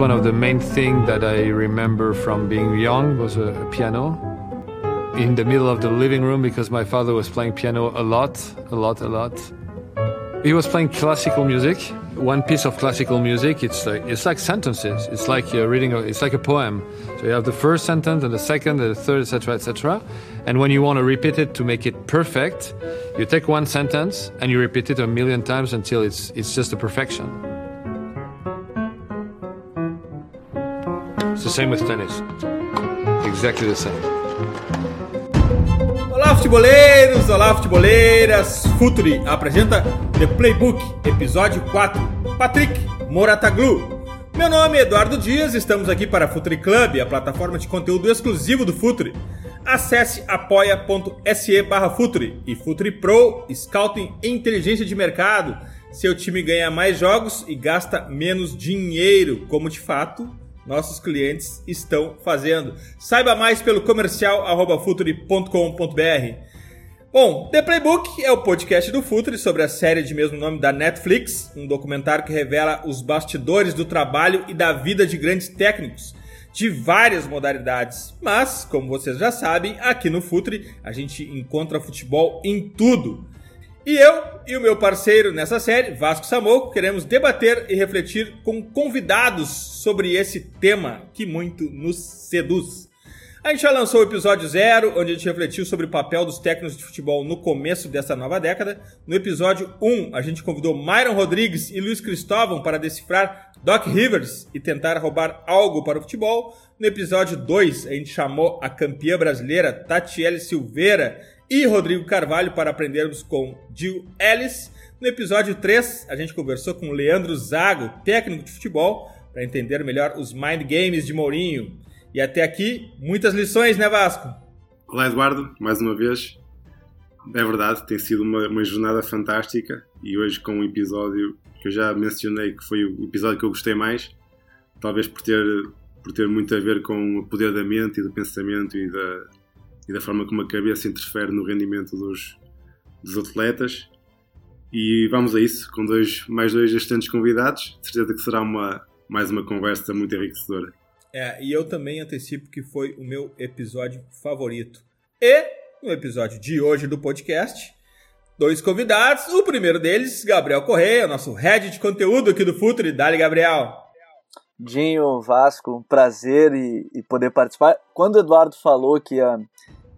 one of the main things that I remember from being young was a, piano in the middle of the living room because my father was playing piano a lot, a lot, a lot. He was playing classical music. One piece of classical music, it's like it's like sentences. It's like you're reading. A, it's like a poem. So you have the first sentence and the second and the third, etc., etc. And when you want to repeat it to make it perfect, you take one sentence and you repeat it a million times until it's it's just a perfection. The same with tennis. Exactly the same. Olá, futeboleiros! Olá, futeboleiras! Futuri apresenta The Playbook, episódio 4. Patrick Morataglu. Meu nome é Eduardo Dias, estamos aqui para a Futuri Club, a plataforma de conteúdo exclusivo do Futuri. Acesse apoia.se barra Futuri e Futuri Pro, Scouting e Inteligência de Mercado. Seu time ganha mais jogos e gasta menos dinheiro, como de fato nossos clientes estão fazendo. Saiba mais pelo comercial futuri.com.br. Bom, The Playbook é o podcast do Futuri sobre a série de mesmo nome da Netflix, um documentário que revela os bastidores do trabalho e da vida de grandes técnicos de várias modalidades. Mas, como vocês já sabem, aqui no Futuri a gente encontra futebol em tudo. E eu e o meu parceiro nessa série, Vasco Samoco, queremos debater e refletir com convidados sobre esse tema que muito nos seduz. A gente já lançou o episódio zero, onde a gente refletiu sobre o papel dos técnicos de futebol no começo dessa nova década. No episódio 1, a gente convidou Myron Rodrigues e Luiz Cristóvão para decifrar Doc Rivers e tentar roubar algo para o futebol. No episódio 2, a gente chamou a campeã brasileira Tatiele Silveira e Rodrigo Carvalho para aprendermos com Jill Ellis. No episódio 3, a gente conversou com Leandro Zago, técnico de futebol, para entender melhor os mind games de Mourinho. E até aqui, muitas lições, né, Vasco? Olá, Eduardo, mais uma vez. É verdade, tem sido uma, uma jornada fantástica e hoje com um episódio que eu já mencionei que foi o episódio que eu gostei mais, talvez por ter, por ter muito a ver com o poder da mente e do pensamento e da, e da forma como a cabeça interfere no rendimento dos, dos atletas. E vamos a isso, com dois, mais dois gestantes convidados. De certeza que será uma, mais uma conversa muito enriquecedora. É, e eu também antecipo que foi o meu episódio favorito. E no episódio de hoje do podcast, dois convidados. O primeiro deles, Gabriel Correia, nosso head de conteúdo aqui do Futre. Dali, Gabriel. Dinho, Vasco, prazer e, e, poder participar. Quando o Eduardo falou que ia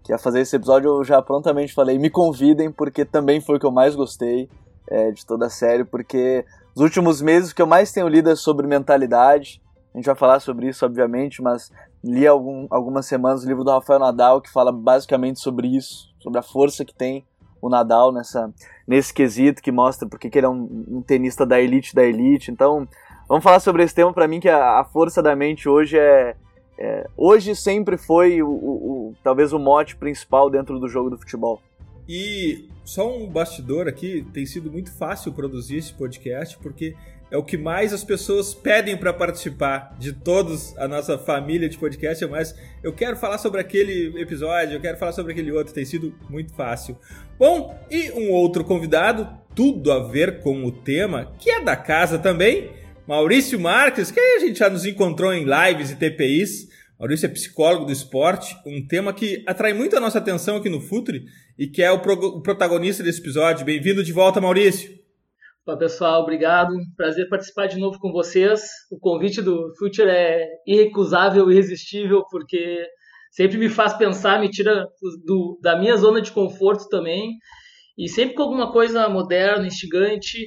que ia fazer esse episódio, eu já prontamente falei: me convidem, porque também foi o que eu mais gostei é, de toda a série, porque os últimos meses o que eu mais tenho lido é sobre mentalidade. A gente vai falar sobre isso, obviamente, mas li algum, algumas semanas o livro do Rafael Nadal que fala basicamente sobre isso, sobre a força que tem o Nadal nessa, nesse quesito, que mostra porque que ele é um, um tenista da elite da elite. Então, vamos falar sobre esse tema. Para mim, que a, a força da mente hoje é, é, hoje sempre foi o, o, o, talvez o mote principal dentro do jogo do futebol. E só um bastidor aqui, tem sido muito fácil produzir esse podcast porque é o que mais as pessoas pedem para participar de todos a nossa família de podcast, mas eu quero falar sobre aquele episódio, eu quero falar sobre aquele outro, tem sido muito fácil. Bom, e um outro convidado, tudo a ver com o tema, que é da casa também, Maurício Marques, que a gente já nos encontrou em lives e TPIs. Maurício é psicólogo do esporte, um tema que atrai muito a nossa atenção aqui no Futre e que é o, pro o protagonista desse episódio. Bem-vindo de volta, Maurício. Olá, pessoal, obrigado. Prazer participar de novo com vocês. O convite do Future é irrecusável, irresistível, porque sempre me faz pensar, me tira do, da minha zona de conforto também. E sempre com alguma coisa moderna, instigante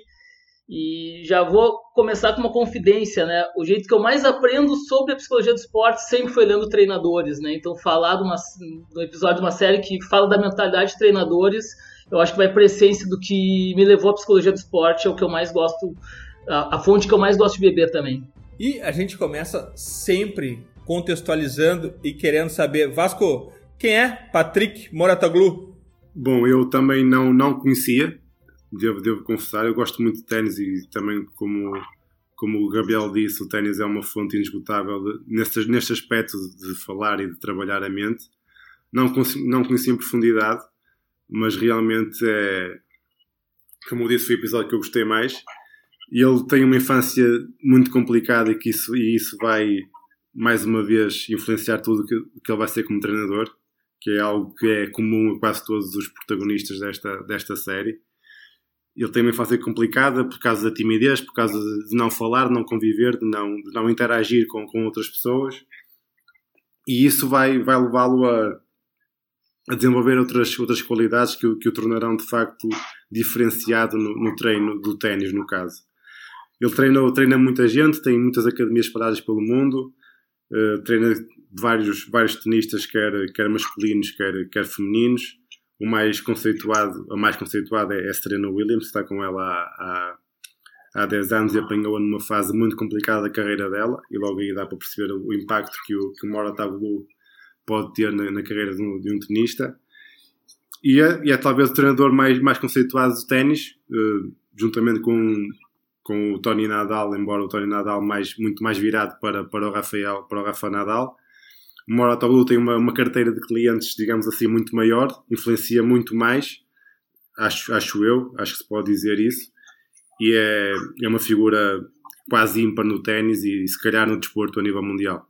e já vou começar com uma confidência, né? O jeito que eu mais aprendo sobre a psicologia do esporte sempre foi lendo treinadores, né? Então, falar de, uma, de um episódio de uma série que fala da mentalidade de treinadores, eu acho que vai para a essência do que me levou à psicologia do esporte, é o que eu mais gosto, a, a fonte que eu mais gosto de beber também. E a gente começa sempre contextualizando e querendo saber, Vasco, quem é Patrick Morataglu? Bom, eu também não, não conhecia, devo, devo confessar, eu gosto muito de ténis e também como, como o Gabriel disse, o ténis é uma fonte inesgotável neste, neste aspecto de falar e de trabalhar a mente. Não, não conheci em profundidade, mas realmente é, como eu disse, foi o episódio que eu gostei mais. E ele tem uma infância muito complicada e que isso, e isso vai, mais uma vez, influenciar tudo o que, que ele vai ser como treinador, que é algo que é comum a quase todos os protagonistas desta, desta série. Ele tem uma infância complicada por causa da timidez, por causa de não falar, de não conviver, de não, de não interagir com, com outras pessoas. E isso vai, vai levá-lo a, a desenvolver outras, outras qualidades que, que o tornarão de facto diferenciado no, no treino do ténis, no caso. Ele treina, treina muita gente, tem muitas academias espalhadas pelo mundo, uh, treina vários, vários tenistas, quer, quer masculinos, quer, quer femininos. O mais conceituado, a mais conceituada é a Serena Williams, está com ela há, há, há 10 anos e apanhou-a numa fase muito complicada da carreira dela, e logo aí dá para perceber o impacto que o, que o Mora Tabulu pode ter na, na carreira de um, de um tenista. E é, e é, talvez o treinador mais, mais conceituado de ténis, uh, juntamente com, com o Tony Nadal, embora o Tony Nadal mais, muito mais virado para, para o Rafael, para o Rafa Nadal. O Moratoglu tem uma, uma carteira de clientes, digamos assim, muito maior, influencia muito mais, acho, acho eu, acho que se pode dizer isso, e é, é uma figura quase ímpar no ténis e se calhar no desporto a nível mundial.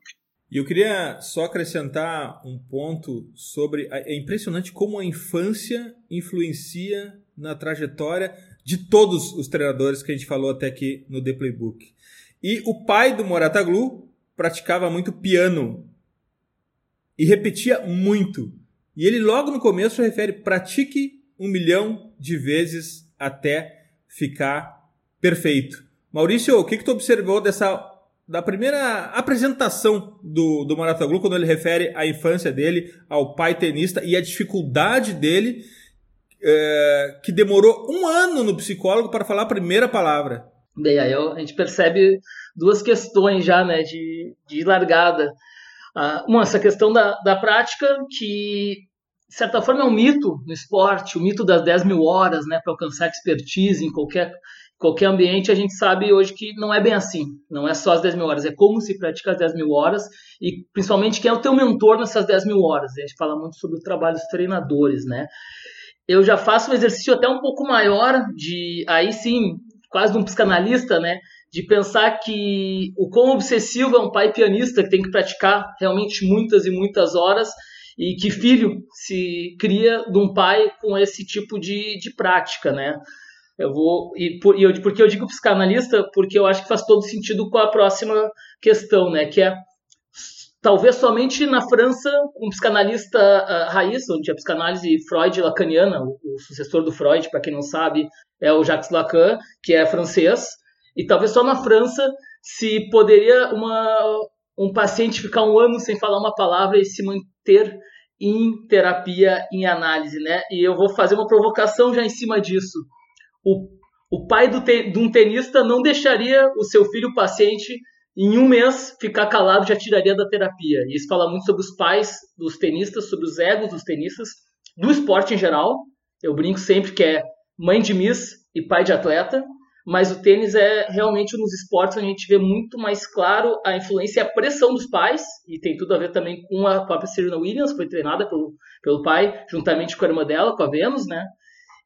E eu queria só acrescentar um ponto sobre. É impressionante como a infância influencia na trajetória de todos os treinadores que a gente falou até aqui no The Playbook. E o pai do Morataglu praticava muito piano e repetia muito. E ele logo no começo refere: pratique um milhão de vezes até ficar perfeito. Maurício, o que, que tu observou dessa da primeira apresentação do, do Marataglu, quando ele refere à infância dele, ao pai tenista e a dificuldade dele, é, que demorou um ano no psicólogo para falar a primeira palavra. Bem, aí a gente percebe duas questões já, né, de, de largada. Uma, essa questão da, da prática, que de certa forma é um mito no esporte, o mito das 10 mil horas, né, para alcançar expertise em qualquer qualquer ambiente, a gente sabe hoje que não é bem assim. Não é só as 10 mil horas, é como se pratica as 10 mil horas e principalmente quem é o teu mentor nessas 10 mil horas. A gente fala muito sobre o trabalho dos treinadores, né? Eu já faço um exercício até um pouco maior de, aí sim, quase de um psicanalista, né? De pensar que o quão obsessivo é um pai pianista que tem que praticar realmente muitas e muitas horas e que filho se cria de um pai com esse tipo de, de prática, né? Eu vou. E, por, e eu, porque eu digo psicanalista? Porque eu acho que faz todo sentido com a próxima questão, né? Que é talvez somente na França, um psicanalista uh, raiz, onde a psicanálise Freud lacaniana, o, o sucessor do Freud, para quem não sabe, é o Jacques Lacan, que é francês, e talvez só na França se poderia uma, um paciente ficar um ano sem falar uma palavra e se manter em terapia, em análise, né? E eu vou fazer uma provocação já em cima disso o, o pai do te, de um tenista não deixaria o seu filho paciente em um mês ficar calado já tiraria da terapia. E isso fala muito sobre os pais dos tenistas, sobre os egos dos tenistas, do esporte em geral. Eu brinco sempre que é mãe de miss e pai de atleta, mas o tênis é realmente um dos esportes onde a gente vê muito mais claro a influência e a pressão dos pais, e tem tudo a ver também com a própria Serena Williams, foi treinada pelo, pelo pai, juntamente com a irmã dela, com a Venus, né?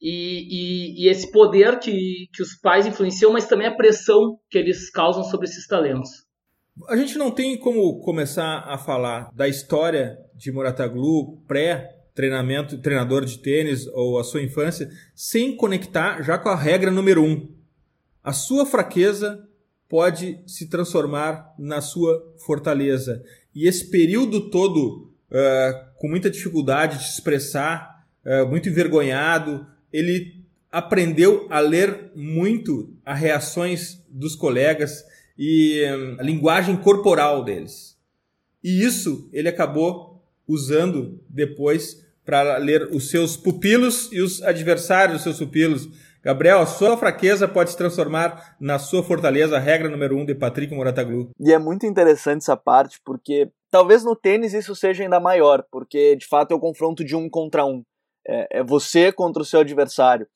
e, e, e, esse poder que, que os pais influenciam, mas também a pressão que eles causam sobre esses talentos. A gente não tem como começar a falar da história de Morataglu pré-treinamento, treinador de tênis ou a sua infância, sem conectar já com a regra número um. A sua fraqueza pode se transformar na sua fortaleza. E esse período todo, uh, com muita dificuldade de expressar, uh, muito envergonhado, ele aprendeu a ler muito as reações dos colegas e hum, a linguagem corporal deles. E isso ele acabou usando depois para ler os seus pupilos e os adversários dos seus pupilos. Gabriel, a sua fraqueza pode se transformar na sua fortaleza, a regra número um de Patrick Morataglu. E é muito interessante essa parte, porque talvez no tênis isso seja ainda maior, porque de fato é o confronto de um contra um é, é você contra o seu adversário.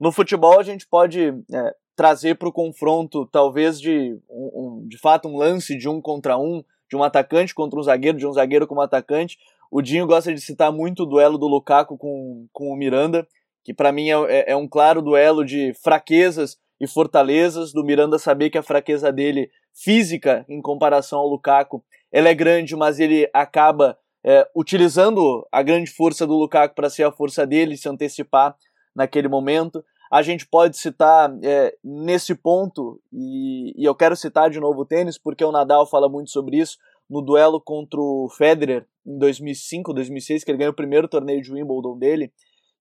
No futebol a gente pode é, trazer para o confronto talvez de um, um, de fato um lance de um contra um, de um atacante contra um zagueiro, de um zagueiro com um atacante. O Dinho gosta de citar muito o duelo do Lukaku com, com o Miranda, que para mim é, é, é um claro duelo de fraquezas e fortalezas, do Miranda saber que a fraqueza dele física em comparação ao Lukaku, ela é grande, mas ele acaba é, utilizando a grande força do Lukaku para ser a força dele, se antecipar naquele momento. A gente pode citar é, nesse ponto, e, e, eu quero citar de novo o tênis, porque o Nadal fala muito sobre isso, no duelo contra o Federer em 2005, 2006, que ele ganhou o primeiro torneio de Wimbledon dele,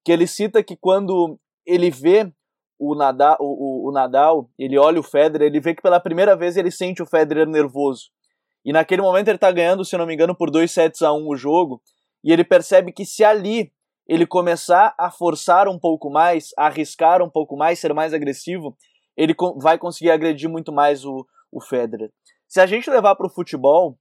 que ele cita que quando ele vê o Nadal, o, o, o Nadal, ele olha o Federer, ele vê que pela primeira vez ele sente o Federer nervoso. E naquele momento ele está ganhando, se não me engano, por 2 sets a 1 um o jogo. E ele percebe que se ali ele começar a forçar um pouco mais, a arriscar um pouco mais, ser mais agressivo, ele vai conseguir agredir muito mais o, o Federer. Se a gente levar para o futebol,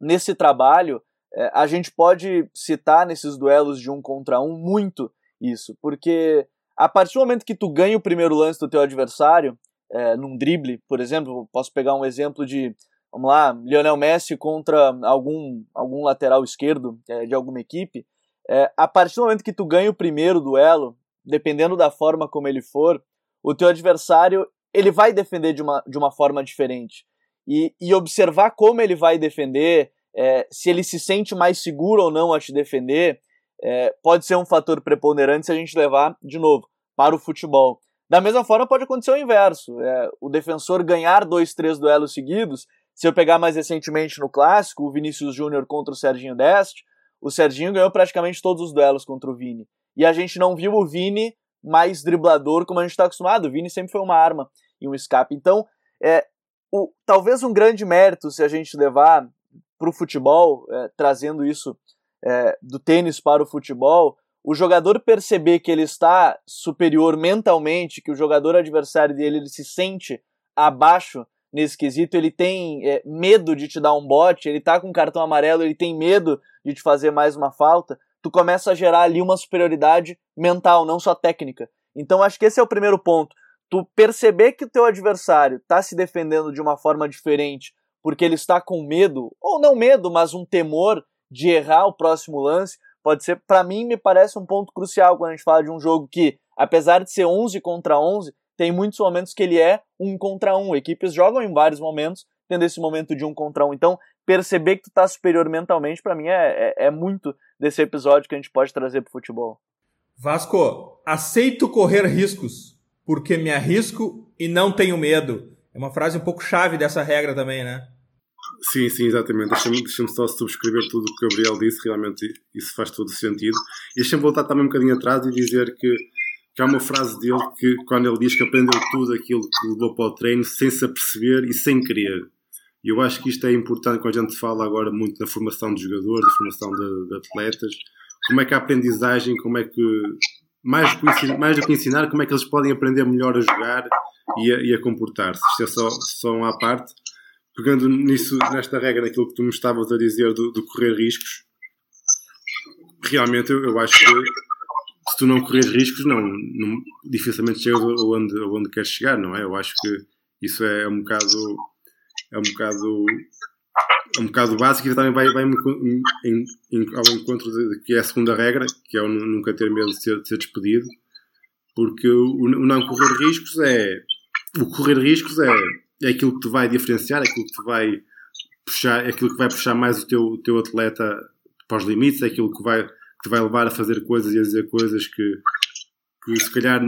nesse trabalho, é, a gente pode citar nesses duelos de um contra um muito isso, porque a partir do momento que tu ganha o primeiro lance do teu adversário, é, num drible, por exemplo, posso pegar um exemplo de vamos lá, Lionel Messi contra algum, algum lateral esquerdo é, de alguma equipe, é, a partir do momento que tu ganha o primeiro duelo, dependendo da forma como ele for, o teu adversário ele vai defender de uma, de uma forma diferente. E, e observar como ele vai defender, é, se ele se sente mais seguro ou não a te defender, é, pode ser um fator preponderante se a gente levar, de novo, para o futebol. Da mesma forma, pode acontecer o inverso. É, o defensor ganhar dois, três duelos seguidos se eu pegar mais recentemente no clássico, o Vinícius Júnior contra o Serginho Deste, o Serginho ganhou praticamente todos os duelos contra o Vini. E a gente não viu o Vini mais driblador como a gente está acostumado. O Vini sempre foi uma arma e um escape. Então, é, o, talvez um grande mérito se a gente levar para o futebol, é, trazendo isso é, do tênis para o futebol, o jogador perceber que ele está superior mentalmente, que o jogador adversário dele ele se sente abaixo nesse quesito, ele tem é, medo de te dar um bote, ele tá com um cartão amarelo, ele tem medo de te fazer mais uma falta, tu começa a gerar ali uma superioridade mental, não só técnica. Então acho que esse é o primeiro ponto. Tu perceber que o teu adversário tá se defendendo de uma forma diferente porque ele está com medo, ou não medo, mas um temor de errar o próximo lance, pode ser, para mim, me parece um ponto crucial quando a gente fala de um jogo que, apesar de ser 11 contra 11, tem muitos momentos que ele é um contra um. Equipes jogam em vários momentos, tendo esse momento de um contra um. Então, perceber que tu tá superior mentalmente, para mim, é, é, é, muito desse episódio que a gente pode trazer pro futebol. Vasco, aceito correr riscos, porque me arrisco e não tenho medo. É uma frase um pouco chave dessa regra também, né? Sim, sim, exatamente. Deixa-me deixa só subscrever tudo o que o Gabriel disse, realmente isso faz todo sentido. E deixa-me voltar também um bocadinho atrás e dizer que que há uma frase dele que quando ele diz que aprendeu tudo aquilo que levou para o treino sem se aperceber e sem querer. E eu acho que isto é importante quando a gente fala agora muito da formação de jogadores, da formação de, de atletas, como é que a aprendizagem, como é que mais do, que, mais do que ensinar, como é que eles podem aprender melhor a jogar e a, e a comportar-se. Isto é só, só uma parte. Pegando nisso, nesta regra, naquilo que tu me estavas a dizer do, do correr riscos, realmente eu, eu acho que se tu não corres riscos, não, não dificilmente chegas aonde, aonde queres chegar, não é? Eu acho que isso é um bocado é um bocado é um bocado básico e também vai, vai em, em, em, ao encontro de, que é a segunda regra, que é o nunca ter medo de ser, de ser despedido, porque o, o, não correr riscos é o correr riscos é, é aquilo que te vai diferenciar, é aquilo que te vai puxar, é aquilo que vai puxar mais o teu, o teu atleta para os limites, é aquilo que vai te vai levar a fazer coisas e a dizer coisas que, que se calhar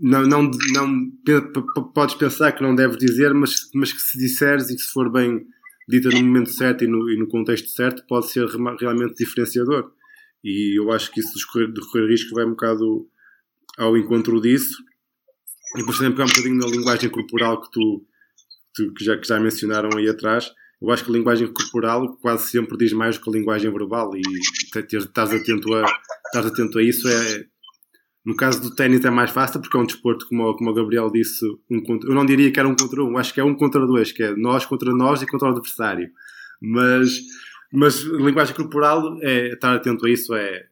não, não, não podes pensar que não deves dizer, mas, mas que se disseres e que se for bem dita no momento certo e no, e no contexto certo, pode ser realmente diferenciador. E eu acho que isso de correr, de correr risco vai um bocado ao encontro disso. E depois também pegar um bocadinho na linguagem corporal que tu, tu que, já, que já mencionaram aí atrás eu acho que a linguagem corporal quase sempre diz mais do que a linguagem verbal e estás atento a, estás atento a isso é no caso do ténis é mais fácil porque é um desporto como, como o Gabriel disse um contra, eu não diria que era um contra um acho que é um contra dois que é nós contra nós e contra o adversário. Mas mas linguagem corporal é estar atento a isso é,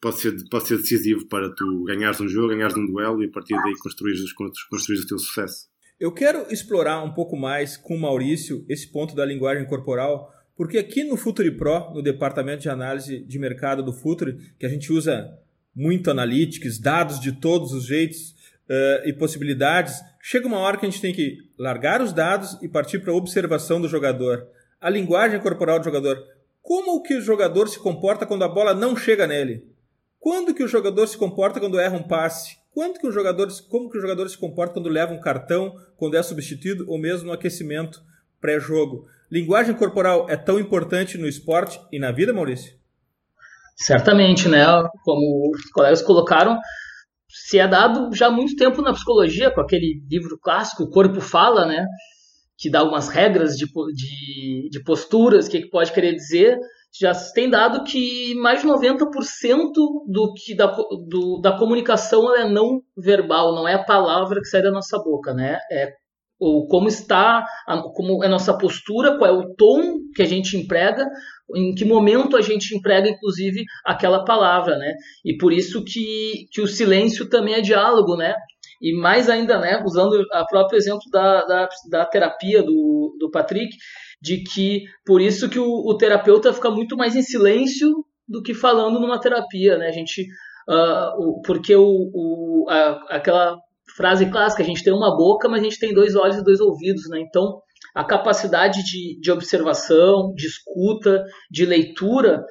pode, ser, pode ser decisivo para tu ganhares um jogo, ganhares um duelo e a partir daí construir, construir o teu sucesso. Eu quero explorar um pouco mais com o Maurício esse ponto da linguagem corporal, porque aqui no Futuri Pro, no departamento de análise de mercado do Futuri, que a gente usa muito analytics, dados de todos os jeitos, uh, e possibilidades, chega uma hora que a gente tem que largar os dados e partir para a observação do jogador. A linguagem corporal do jogador. Como que o jogador se comporta quando a bola não chega nele? Quando que o jogador se comporta quando erra um passe? Quando que o jogador, como que o jogador se comporta quando leva um cartão, quando é substituído ou mesmo no aquecimento pré-jogo? Linguagem corporal é tão importante no esporte e na vida, Maurício? Certamente, né? Como os colegas colocaram, se é dado já há muito tempo na psicologia, com aquele livro clássico, O Corpo Fala, né? Que dá algumas regras de, de, de posturas, o que, que pode querer dizer. Já tem dado que mais de 90% do que da, do, da comunicação é não verbal, não é a palavra que sai da nossa boca, né? É ou como está, a, como é a nossa postura, qual é o tom que a gente emprega, em que momento a gente emprega, inclusive, aquela palavra, né? E por isso que, que o silêncio também é diálogo, né? E mais ainda, né, usando o próprio exemplo da, da, da terapia do, do Patrick, de que por isso que o, o, terapeuta fica muito mais em silêncio do que falando numa terapia, né? A gente, uh, o, porque o, o a, aquela frase clássica, a gente tem uma boca, mas a gente tem dois olhos e dois ouvidos, né? Então, a capacidade de, de observação, de escuta, de leitura,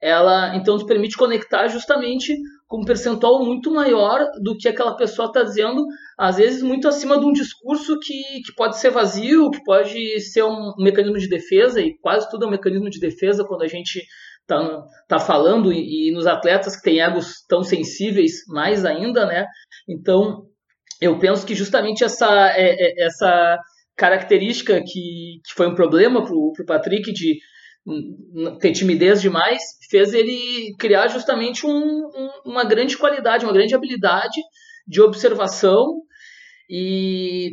ela então nos permite conectar justamente com um percentual muito maior do que aquela pessoa está dizendo, às vezes muito acima de um discurso que, que pode ser vazio, que pode ser um mecanismo de defesa, e quase tudo é um mecanismo de defesa quando a gente está tá falando, e, e nos atletas que têm egos tão sensíveis, mais ainda, né? Então, eu penso que justamente essa, é, é, essa característica que, que foi um problema para o Patrick de ter timidez demais, fez ele criar justamente um, um, uma grande qualidade, uma grande habilidade de observação e,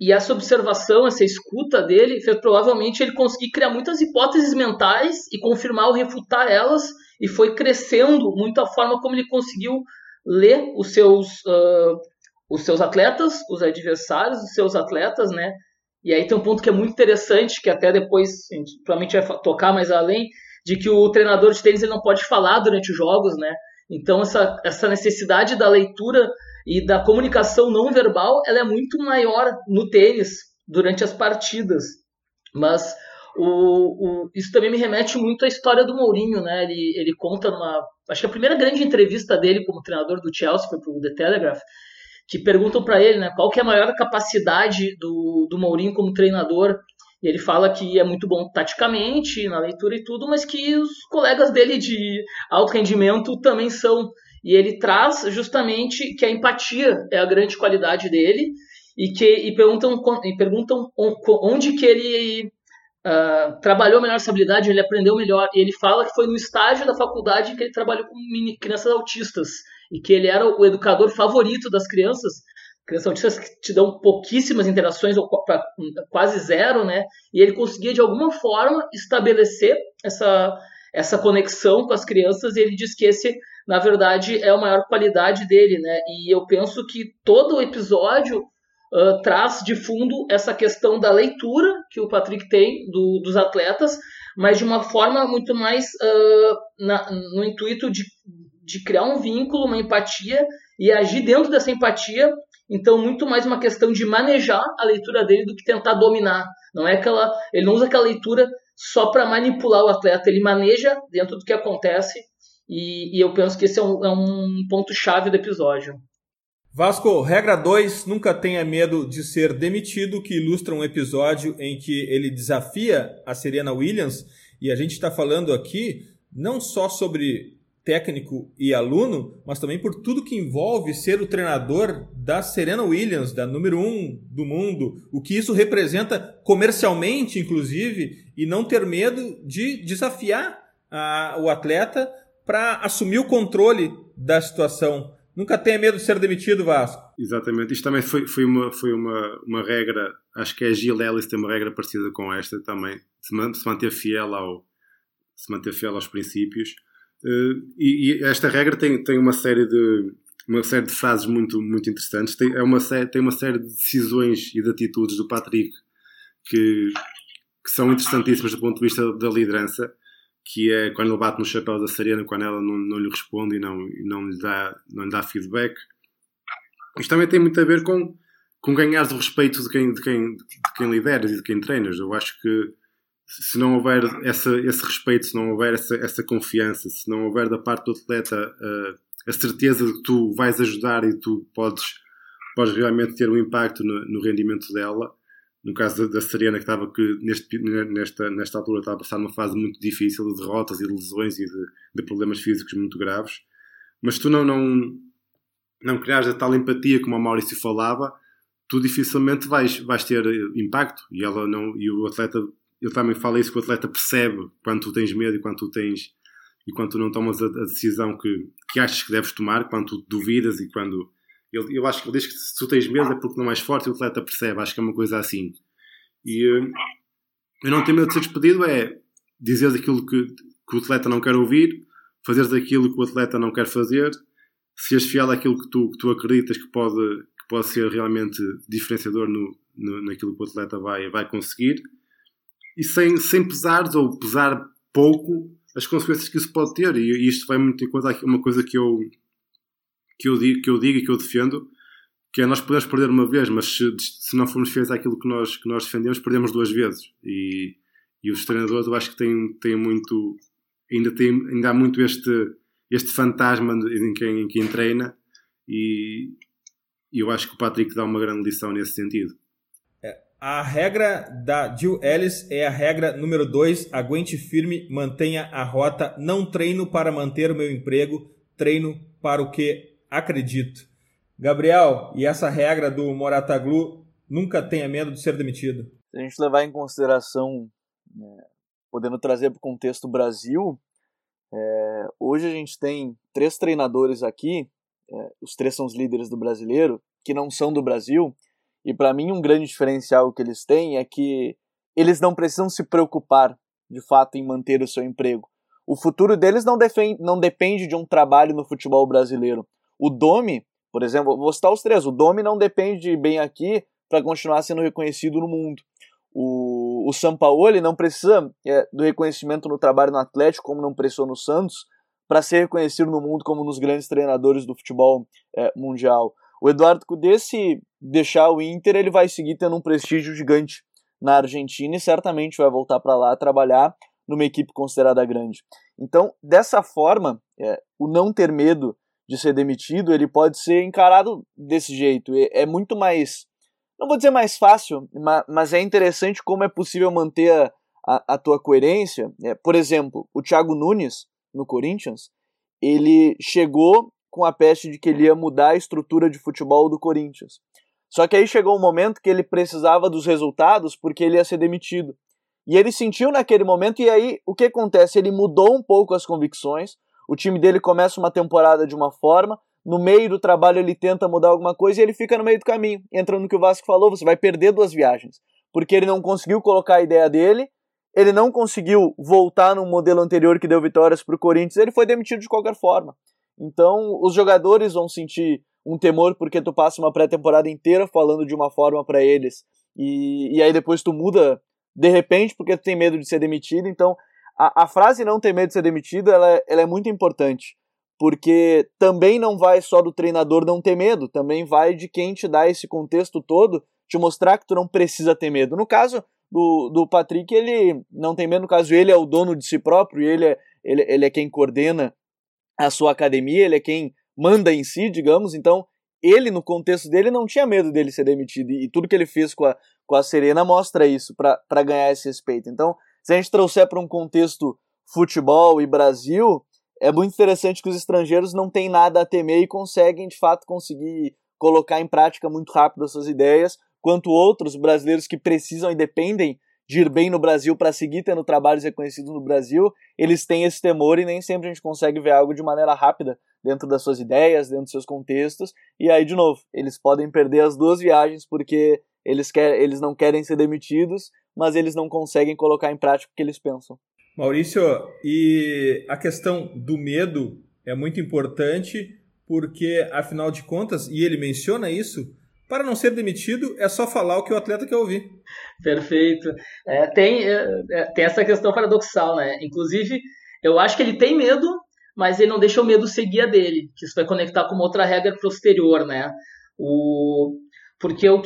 e essa observação, essa escuta dele, fez provavelmente ele conseguir criar muitas hipóteses mentais e confirmar ou refutar elas e foi crescendo muito a forma como ele conseguiu ler os seus uh, os seus atletas, os adversários dos seus atletas, né? E aí tem um ponto que é muito interessante, que até depois a gente provavelmente vai tocar mais além, de que o treinador de tênis ele não pode falar durante os jogos, né? Então essa, essa necessidade da leitura e da comunicação não verbal, ela é muito maior no tênis durante as partidas. Mas o, o, isso também me remete muito à história do Mourinho, né? Ele, ele conta numa. Acho que a primeira grande entrevista dele como treinador do Chelsea foi para o The Telegraph que perguntam para ele, né, qual que é a maior capacidade do, do Mourinho como treinador. E ele fala que é muito bom taticamente, na leitura e tudo, mas que os colegas dele de alto rendimento também são. E ele traz justamente que a empatia é a grande qualidade dele e que e perguntam, e perguntam onde que ele uh, trabalhou melhor essa habilidade, ele aprendeu melhor. E ele fala que foi no estágio da faculdade que ele trabalhou com crianças autistas e que ele era o educador favorito das crianças. Crianças autistas que te dão pouquíssimas interações, ou quase zero, né? E ele conseguia, de alguma forma, estabelecer essa, essa conexão com as crianças, e ele diz que esse, na verdade, é a maior qualidade dele, né? E eu penso que todo o episódio uh, traz de fundo essa questão da leitura que o Patrick tem do, dos atletas, mas de uma forma muito mais uh, na, no intuito de de criar um vínculo, uma empatia e agir dentro dessa empatia. Então, muito mais uma questão de manejar a leitura dele do que tentar dominar. Não é aquela, ele não usa aquela leitura só para manipular o atleta, ele maneja dentro do que acontece. E, e eu penso que esse é um, é um ponto chave do episódio. Vasco, regra 2, nunca tenha medo de ser demitido, que ilustra um episódio em que ele desafia a Serena Williams. E a gente está falando aqui não só sobre técnico e aluno, mas também por tudo que envolve ser o treinador da Serena Williams, da número um do mundo, o que isso representa comercialmente, inclusive, e não ter medo de desafiar a, o atleta para assumir o controle da situação. Nunca tenha medo de ser demitido, Vasco. Exatamente. Isto também foi, foi, uma, foi uma, uma regra, acho que a Gil Ellis tem uma regra parecida com esta também, se manter fiel ao se manter fiel aos princípios e, e, esta regra tem, tem uma série de uma série de frases muito muito interessantes tem é uma tem uma série de decisões e de atitudes do Patrick que, que são interessantíssimas do ponto de vista da liderança que é quando ele bate no chapéu da Serena quando ela não, não lhe responde e não, não lhe dá não lhe dá feedback isto também tem muito a ver com, com ganhar o respeito de quem, de, quem, de quem lideras e de quem treinas. Eu acho que se não houver essa, esse respeito, se não houver essa, essa confiança, se não houver da parte do atleta uh, a certeza de que tu vais ajudar e tu podes, podes realmente ter um impacto no, no rendimento dela, no caso da, Serena, que estava que neste, nesta, nesta altura estava a passar uma fase muito difícil de derrotas e de lesões e de, de problemas físicos muito graves, mas tu não, não, não criares a tal empatia como o Maurício falava, tu dificilmente vais, vais ter impacto. E ela não e o atleta eu também falo isso que o atleta percebe quando tu tens medo e quando tu tens e quando tu não tomas a, a decisão que, que achas que deves tomar, quando tu duvidas e quando eu, eu acho que ele diz que se tu tens medo é porque não és forte e o atleta percebe, acho que é uma coisa assim. E eh, eu não tenho medo de ser despedido, é dizeres aquilo que, que o atleta não quer ouvir, fazeres aquilo que o atleta não quer fazer, seres fiel àquilo que tu, que tu acreditas que pode, que pode ser realmente diferenciador no, no, naquilo que o atleta vai, vai conseguir, e sem, sem pesares ou pesar pouco as consequências que isso pode ter. E, isto vai muito em conta uma coisa que eu, que eu, digo, que eu digo e que eu defendo, que é nós podemos perder uma vez, mas se, se não formos fiéis àquilo que nós, que nós defendemos, perdemos duas vezes. E, e os treinadores eu acho que têm, têm muito, ainda, tem, ainda há muito este, este fantasma em quem, em quem treina e eu acho que o Patrick dá uma grande lição nesse sentido. A regra da Jill Ellis é a regra número 2, aguente firme, mantenha a rota, não treino para manter o meu emprego, treino para o que acredito. Gabriel, e essa regra do Morataglu, nunca tenha medo de ser demitido. Se a gente levar em consideração, né, podendo trazer para o contexto Brasil, é, hoje a gente tem três treinadores aqui, é, os três são os líderes do brasileiro, que não são do Brasil, e para mim um grande diferencial que eles têm é que eles não precisam se preocupar de fato em manter o seu emprego. O futuro deles não, defende, não depende de um trabalho no futebol brasileiro. O Domi, por exemplo, vou citar os três. O Domi não depende de bem aqui para continuar sendo reconhecido no mundo. O, o Sampaoli não precisa é, do reconhecimento no trabalho no Atlético, como não precisou no Santos, para ser reconhecido no mundo como um dos grandes treinadores do futebol é, mundial. O Eduardo Cudê, se deixar o Inter, ele vai seguir tendo um prestígio gigante na Argentina e certamente vai voltar para lá trabalhar numa equipe considerada grande. Então, dessa forma, é, o não ter medo de ser demitido, ele pode ser encarado desse jeito. É, muito mais, não vou dizer mais fácil, mas, mas é interessante como é possível manter a, a, a tua coerência. É, por exemplo, o Thiago Nunes, no Corinthians, ele chegou com a peste de que ele ia mudar a estrutura de futebol do Corinthians. Só que aí chegou um momento que ele precisava dos resultados porque ele ia ser demitido. E ele sentiu naquele momento, e aí o que acontece? Ele mudou um pouco as convicções, o time dele começa uma temporada de uma forma, no meio do trabalho ele tenta mudar alguma coisa e ele fica no meio do caminho. Entra no que o Vasco falou, você vai perder duas viagens. Porque ele não conseguiu colocar a ideia dele, ele não conseguiu voltar no modelo anterior que deu vitórias para o Corinthians, ele foi demitido de qualquer forma. Então, os jogadores vão sentir um temor porque tu passa uma pré-temporada inteira falando de uma forma para eles e, e aí depois tu muda de repente porque tu tem medo de ser demitido. Então, a, a frase não ter medo de ser demitido, ela, é, ela é muito importante, porque também não vai só do treinador não ter medo, também vai de quem te dá esse contexto todo, te mostrar que tu não precisa ter medo. No caso do, do Patrick, ele não tem medo, no caso ele é o dono de si próprio, ele é, ele, ele é quem coordena a sua academia, ele é quem manda em si, digamos, então ele, no contexto dele, não tinha medo dele ser demitido, e, tudo que ele fez com a, com a Serena mostra isso, para ganhar esse respeito. Então, se a gente trouxer para um contexto futebol e Brasil, é muito interessante que os estrangeiros não têm nada a temer e conseguem, de fato, conseguir colocar em prática muito rápido as suas ideias, quanto outros brasileiros que precisam e dependem de ir bem no Brasil para seguir tendo trabalhos reconhecidos no Brasil, eles têm esse temor e nem sempre a gente consegue ver algo de maneira rápida dentro das suas ideias, dentro dos seus contextos. E aí, de novo, eles podem perder as duas viagens porque eles, quer, eles não querem ser demitidos, mas eles não conseguem colocar em prática o que eles pensam. Maurício, e a questão do medo é muito importante porque, afinal de contas, e ele menciona isso, para não ser demitido é só falar o que o atleta quer ouvir. Perfeito. É, tem, é, é tem essa questão paradoxal, né? Inclusive, eu acho que ele tem medo, mas ele não deixa o medo seguir a dele, que isso vai conectar com uma outra regra posterior, né? O, porque eu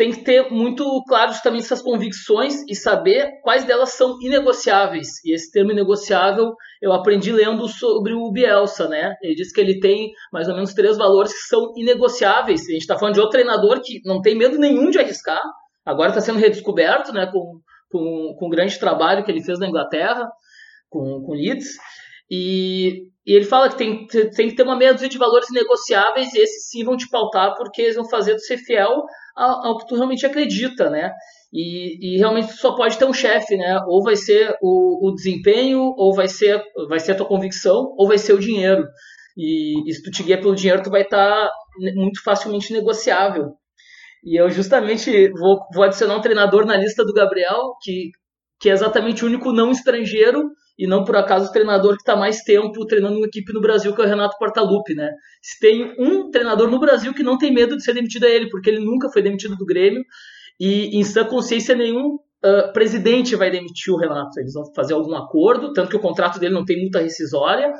tem que ter muito claro justamente essas convicções e saber quais delas são inegociáveis. E esse termo inegociável eu aprendi lendo sobre o Bielsa, né? Ele diz que ele tem mais ou menos três valores que são inegociáveis. A gente está falando de outro treinador que não tem medo nenhum de arriscar, agora está sendo redescoberto, né? Com, com, com o grande trabalho que ele fez na Inglaterra, com, com Leeds. E, e, ele fala que tem, tem que ter uma meia dúzia de valores negociáveis e esses sim vão te pautar porque eles vão fazer tu ser fiel ao, ao que tu realmente acredita, né? E, e, realmente só pode ter um chefe, né? Ou vai ser o, o, desempenho, ou vai ser, vai ser a tua convicção, ou vai ser o dinheiro. E, e se tu te guia pelo dinheiro, tu vai estar tá muito facilmente negociável. E eu justamente vou, vou adicionar um treinador na lista do Gabriel, que, que é exatamente o único não estrangeiro e não por acaso o treinador que está mais tempo treinando uma equipe no Brasil, que é o Renato Portaluppi, né? Se tem um treinador no Brasil que não tem medo de ser demitido é ele, porque ele nunca foi demitido do Grêmio e em sã consciência nenhum uh, presidente vai demitir o Renato. Eles vão fazer algum acordo, tanto que o contrato dele não tem multa rescisória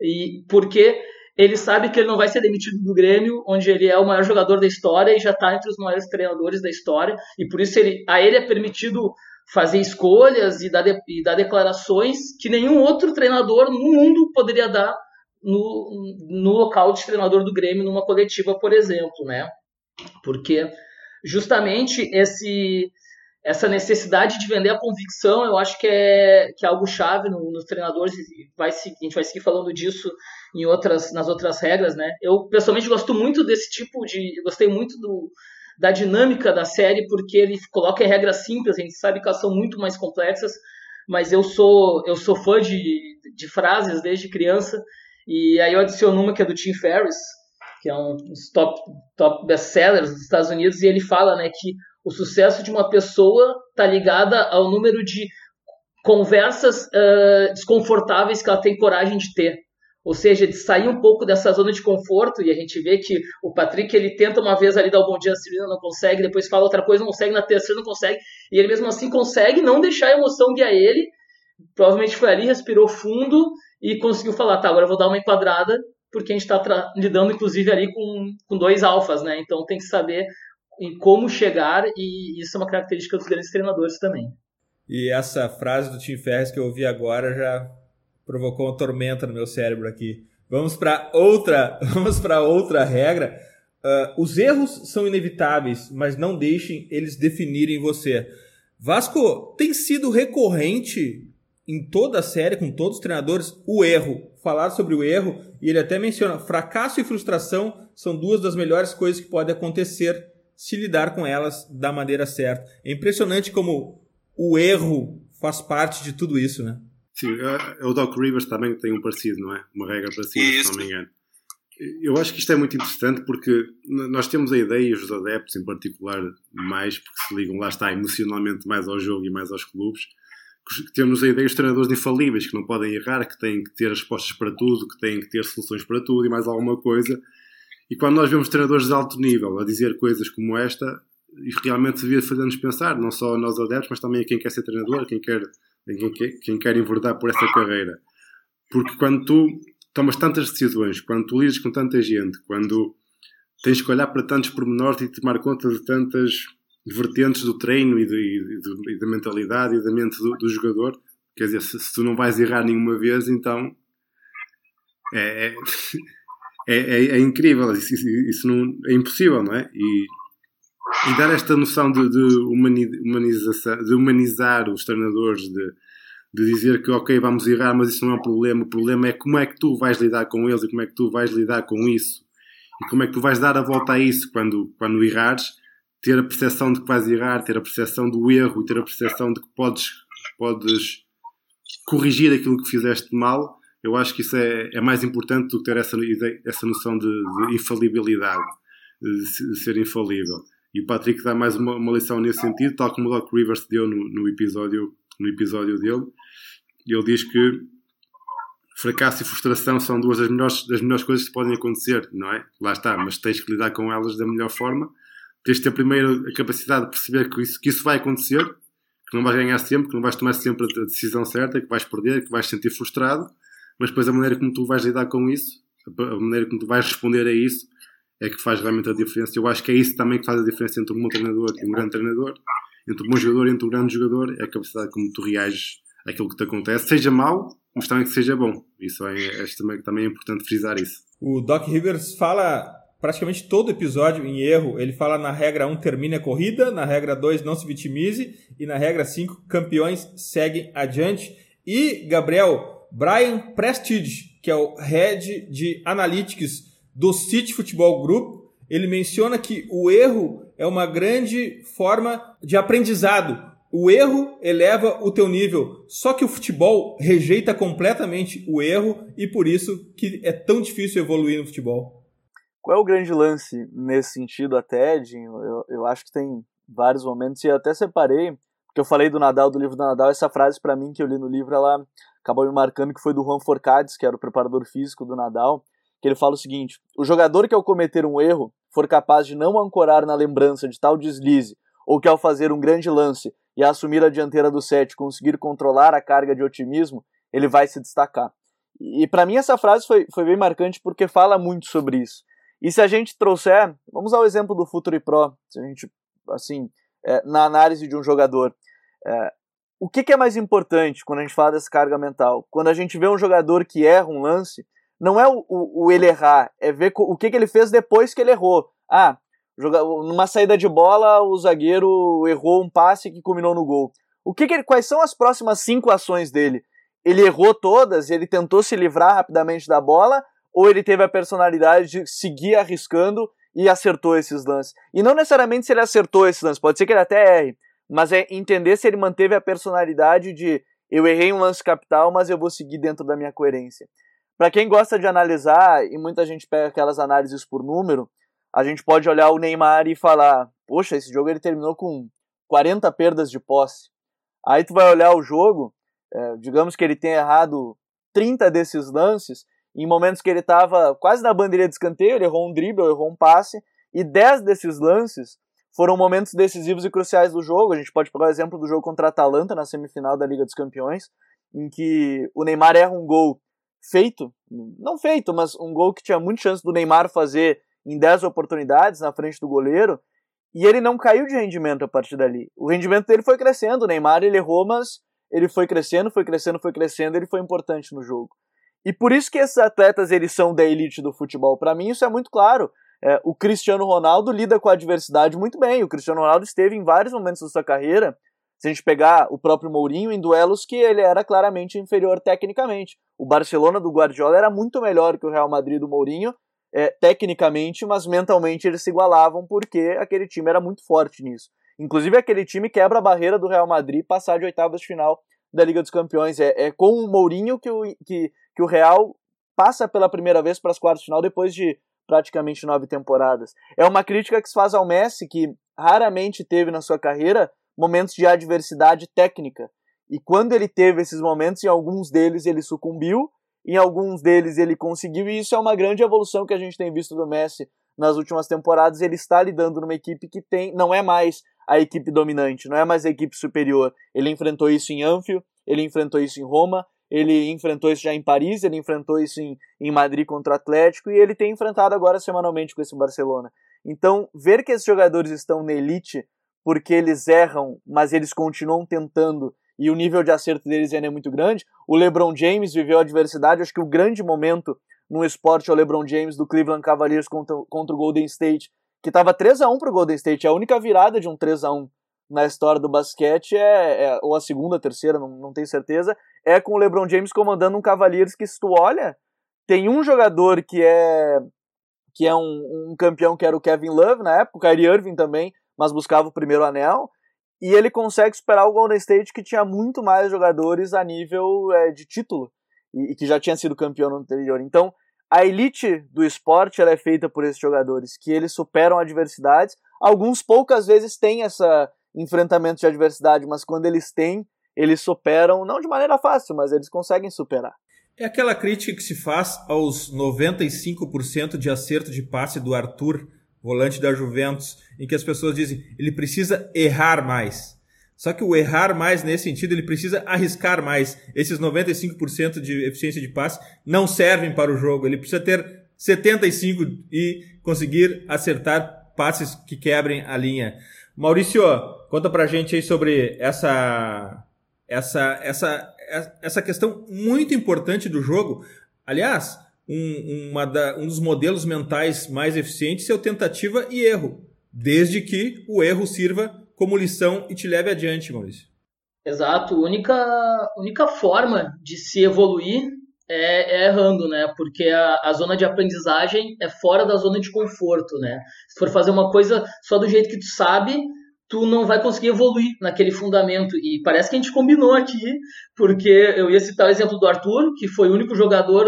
e porque ele sabe que ele não vai ser demitido do Grêmio, onde ele é o maior jogador da história e já está entre os maiores treinadores da história, e por isso ele, a ele é permitido fazer escolhas e dar, de, e dar declarações que nenhum outro treinador no mundo poderia dar no, no local de treinador do Grêmio, numa coletiva, por exemplo, né? Porque justamente esse essa necessidade de vender a convicção, eu acho que é, que é algo chave no, nos treinadores, vai, a gente vai seguir falando disso em outras, nas outras regras, né? Eu, pessoalmente, gosto muito desse tipo de... gostei muito do, da dinâmica da série, porque ele coloca regras simples, a gente sabe que elas são muito mais complexas, mas eu sou eu sou fã de, de frases desde criança, e aí eu adiciono uma que é do Tim Ferriss, que é um dos top, top best-sellers dos Estados Unidos, e ele fala né, que o sucesso de uma pessoa está ligada ao número de conversas uh, desconfortáveis que ela tem coragem de ter ou seja, de sair um pouco dessa zona de conforto, e a gente vê que o Patrick ele tenta uma vez ali dar o um bom dia a Serena, não consegue, depois fala outra coisa, não consegue, na terceira não consegue, e ele mesmo assim consegue não deixar a emoção guiar ele, provavelmente foi ali, respirou fundo e conseguiu falar, tá, agora eu vou dar uma enquadrada, porque a gente está lidando inclusive ali com, com dois alfas, né, então tem que saber em como chegar, e isso é uma característica dos grandes treinadores também. E essa frase do Tim Ferriss que eu ouvi agora já provocou uma tormenta no meu cérebro aqui. Vamos para outra, vamos para outra regra. Uh, os erros são inevitáveis, mas não deixem eles definirem você. Vasco tem sido recorrente em toda a série, com todos os treinadores, o erro. Falar sobre o erro, e ele até menciona: fracasso e frustração são duas das melhores coisas que podem acontecer se lidar com elas da maneira certa. É impressionante como o erro faz parte de tudo isso, né? Sim, o Doc Rivers também tem um parecido, não é? Uma regra parecida, se não me engano. Eu acho que isto é muito interessante porque nós temos a ideia, e os adeptos em particular mais, porque se ligam, lá está, emocionalmente mais ao jogo e mais aos clubes, que temos a ideia dos treinadores infalíveis, que não podem errar, que têm que ter respostas para tudo, que têm que ter soluções para tudo e mais alguma coisa. E quando nós vemos treinadores de alto nível a dizer coisas como esta, realmente devia fazer-nos pensar, não só a nós adeptos, mas também a quem quer ser treinador, quem quer quem quer, enverdar por essa carreira. Porque quando tu tomas tantas decisões, quando tu lidas com tanta gente, quando tens que olhar para tantos pormenores e tomar conta de tantas vertentes do treino e, e, e da mentalidade e da mente do, do jogador, quer dizer, se, se, tu não vais errar nenhuma vez, então é, é, é, é incrível, isso, isso, não, é impossível, não é? E, e dar esta noção de, de, humanização, de humanizar os treinadores, de, de dizer que ok, vamos errar, mas isso não é um problema. O problema é como é que tu vais lidar com eles e como é que tu vais lidar com isso. E como é que tu vais dar a volta a isso quando, quando errares, ter a percepção de que vais errar, ter a percepção do erro e ter a percepção de que podes, podes corrigir aquilo que fizeste mal. Eu acho que isso é, é mais importante do que ter essa, essa noção de, de infalibilidade, de ser infalível. E o Patrick dá mais uma, uma lição nesse sentido, tal como o Doc Rivers deu no, no, episódio, no episódio dele. Ele diz que fracasso e frustração são duas das melhores, das melhores coisas que podem acontecer, não é? Lá está, mas tens que lidar com elas da melhor forma. Tens de ter primeiro a capacidade de perceber que isso, que isso vai acontecer, que não vais ganhar sempre, que não vais tomar sempre a decisão certa, que vais perder, que vais sentir frustrado, mas depois a maneira como tu vais lidar com isso, a maneira como tu vais responder a isso, é que faz realmente a diferença. Eu acho que é isso também que faz a diferença entre um bom treinador e um grande treinador, entre um bom jogador e entre um grande jogador, é a capacidade como tu reages àquilo que te acontece, seja mau, mas também que seja bom. Isso é, acho também, também é importante frisar isso. O Doc Rivers fala praticamente todo episódio em erro. Ele fala na regra 1 termine a corrida, na regra 2 não se vitimize e na regra 5 campeões seguem adiante. E Gabriel, Brian Prestige, que é o head de analytics do City Football Group, ele menciona que o erro é uma grande forma de aprendizado. O erro eleva o teu nível, só que o futebol rejeita completamente o erro e por isso que é tão difícil evoluir no futebol. Qual é o grande lance nesse sentido até? Eu, eu acho que tem vários momentos e eu até separei, porque eu falei do Nadal, do livro do Nadal, essa frase para mim que eu li no livro, ela acabou me marcando que foi do Juan Forcades, que era o preparador físico do Nadal, que ele fala o seguinte: o jogador que ao cometer um erro for capaz de não ancorar na lembrança de tal deslize, ou que ao fazer um grande lance e assumir a dianteira do set conseguir controlar a carga de otimismo, ele vai se destacar. E para mim essa frase foi, foi bem marcante porque fala muito sobre isso. E se a gente trouxer, vamos ao exemplo do Futuri Pro, se a gente, assim, é, na análise de um jogador, é, o que, que, é mais importante quando a gente fala dessa carga mental? Quando a gente vê um jogador que erra um lance, não é o, o, o ele errar, é ver o que, que ele fez depois que ele errou. Ah, joga, numa saída de bola, o zagueiro errou um passe que culminou no gol. O que, que ele, quais são as próximas cinco ações dele? Ele errou todas, ele tentou se livrar rapidamente da bola, ou ele teve a personalidade de seguir arriscando e acertou esses lances. E não necessariamente se ele acertou esses lances, pode ser que ele até erre, mas é entender se ele manteve a personalidade de eu errei um lance capital, mas eu vou seguir dentro da minha coerência. Para quem gosta de analisar, e muita gente pega aquelas análises por número, a gente pode olhar o Neymar e falar: poxa, esse jogo ele terminou com 40 perdas de posse. Aí tu vai olhar o jogo, é, digamos que ele tenha errado 30 desses lances, em momentos que ele estava quase na bandeirinha de escanteio, ele errou um drible, errou um passe, e 10 desses lances foram momentos decisivos e cruciais do jogo. A gente pode pegar o exemplo do jogo contra a Atalanta na semifinal da Liga dos Campeões, em que o Neymar erra um gol feito, não feito, mas um gol que tinha muita chance do Neymar fazer em 10 oportunidades na frente do goleiro, e ele não caiu de rendimento a partir dali. O rendimento dele foi crescendo, o Neymar ele errou, mas ele foi crescendo, foi crescendo, foi crescendo, ele foi importante no jogo. E por isso que esses atletas eles são da elite do futebol. Para mim isso é muito claro. É, o Cristiano Ronaldo lida com a adversidade muito bem. O Cristiano Ronaldo esteve em vários momentos da sua carreira, se a gente pegar o próprio Mourinho, em duelos que ele era claramente inferior tecnicamente. O Barcelona do Guardiola era muito melhor que o Real Madrid do Mourinho, é, tecnicamente, mas mentalmente eles se igualavam porque aquele time era muito forte nisso. Inclusive aquele time quebra a barreira do Real Madrid passar de oitavas de final da Liga dos Campeões. É, é com o Mourinho que o, que, que o Real passa pela primeira vez para as quartas de final depois de praticamente nove temporadas. É uma crítica que se faz ao Messi, que raramente teve na sua carreira momentos de adversidade técnica. E quando ele teve esses momentos, em alguns deles ele sucumbiu, em alguns deles ele conseguiu, e isso é uma grande evolução que a gente tem visto do Messi nas últimas temporadas. Ele está lidando numa equipe que tem, não é mais a equipe dominante, não é mais a equipe superior. Ele enfrentou isso em Anfield, ele enfrentou isso em Roma, ele enfrentou isso já em Paris, ele enfrentou isso em, em Madrid contra o Atlético e ele tem enfrentado agora semanalmente com esse Barcelona. Então, ver que esses jogadores estão na elite porque eles erram, mas eles continuam tentando e o nível de acerto deles ainda é muito grande. O LeBron James viveu a adversidade, acho que o grande momento no esporte é o LeBron James do Cleveland Cavaliers contra, contra o Golden State, que estava 3 a 1 para o Golden State, a única virada de um 3 a 1 na história do basquete é, é, ou a segunda, a terceira, não, não tenho certeza, é com o LeBron James comandando um Cavaliers que se tu olha, tem um jogador que é que é um, um campeão que era o Kevin Love na época, o Kyrie Irving também, mas buscava o primeiro anel, e ele consegue superar o Golden State que tinha muito mais jogadores a nível é, de título e, e, que já tinha sido campeão no anterior. Então, a elite do esporte ela é feita por esses jogadores que eles superam adversidades. Alguns poucas vezes têm essa enfrentamentos de adversidade, mas quando eles têm, eles superam, não de maneira fácil, mas eles conseguem superar. É aquela crítica que se faz aos 95% de acerto de passe do Arthur, volante da Juventus, em que as pessoas dizem ele precisa errar mais. Só que o errar mais nesse sentido, ele precisa arriscar mais. Esses 95% de eficiência de passe não servem para o jogo. Ele precisa ter 75 e conseguir acertar passes que quebrem a linha. Maurício, conta pra gente aí sobre essa essa essa essa questão muito importante do jogo. Aliás, um, da, um dos modelos mentais mais eficientes é o tentativa e erro, desde que o erro sirva como lição e te leve adiante, Maurício. Exato. A única, única forma de se evoluir é, é, errando, né? Porque a, a, zona de aprendizagem é fora da zona de conforto, né? Se for fazer uma coisa só do jeito que tu sabe, tu não vai conseguir evoluir naquele fundamento. E parece que a gente combinou aqui, porque eu ia citar o exemplo do Arthur, que foi o único jogador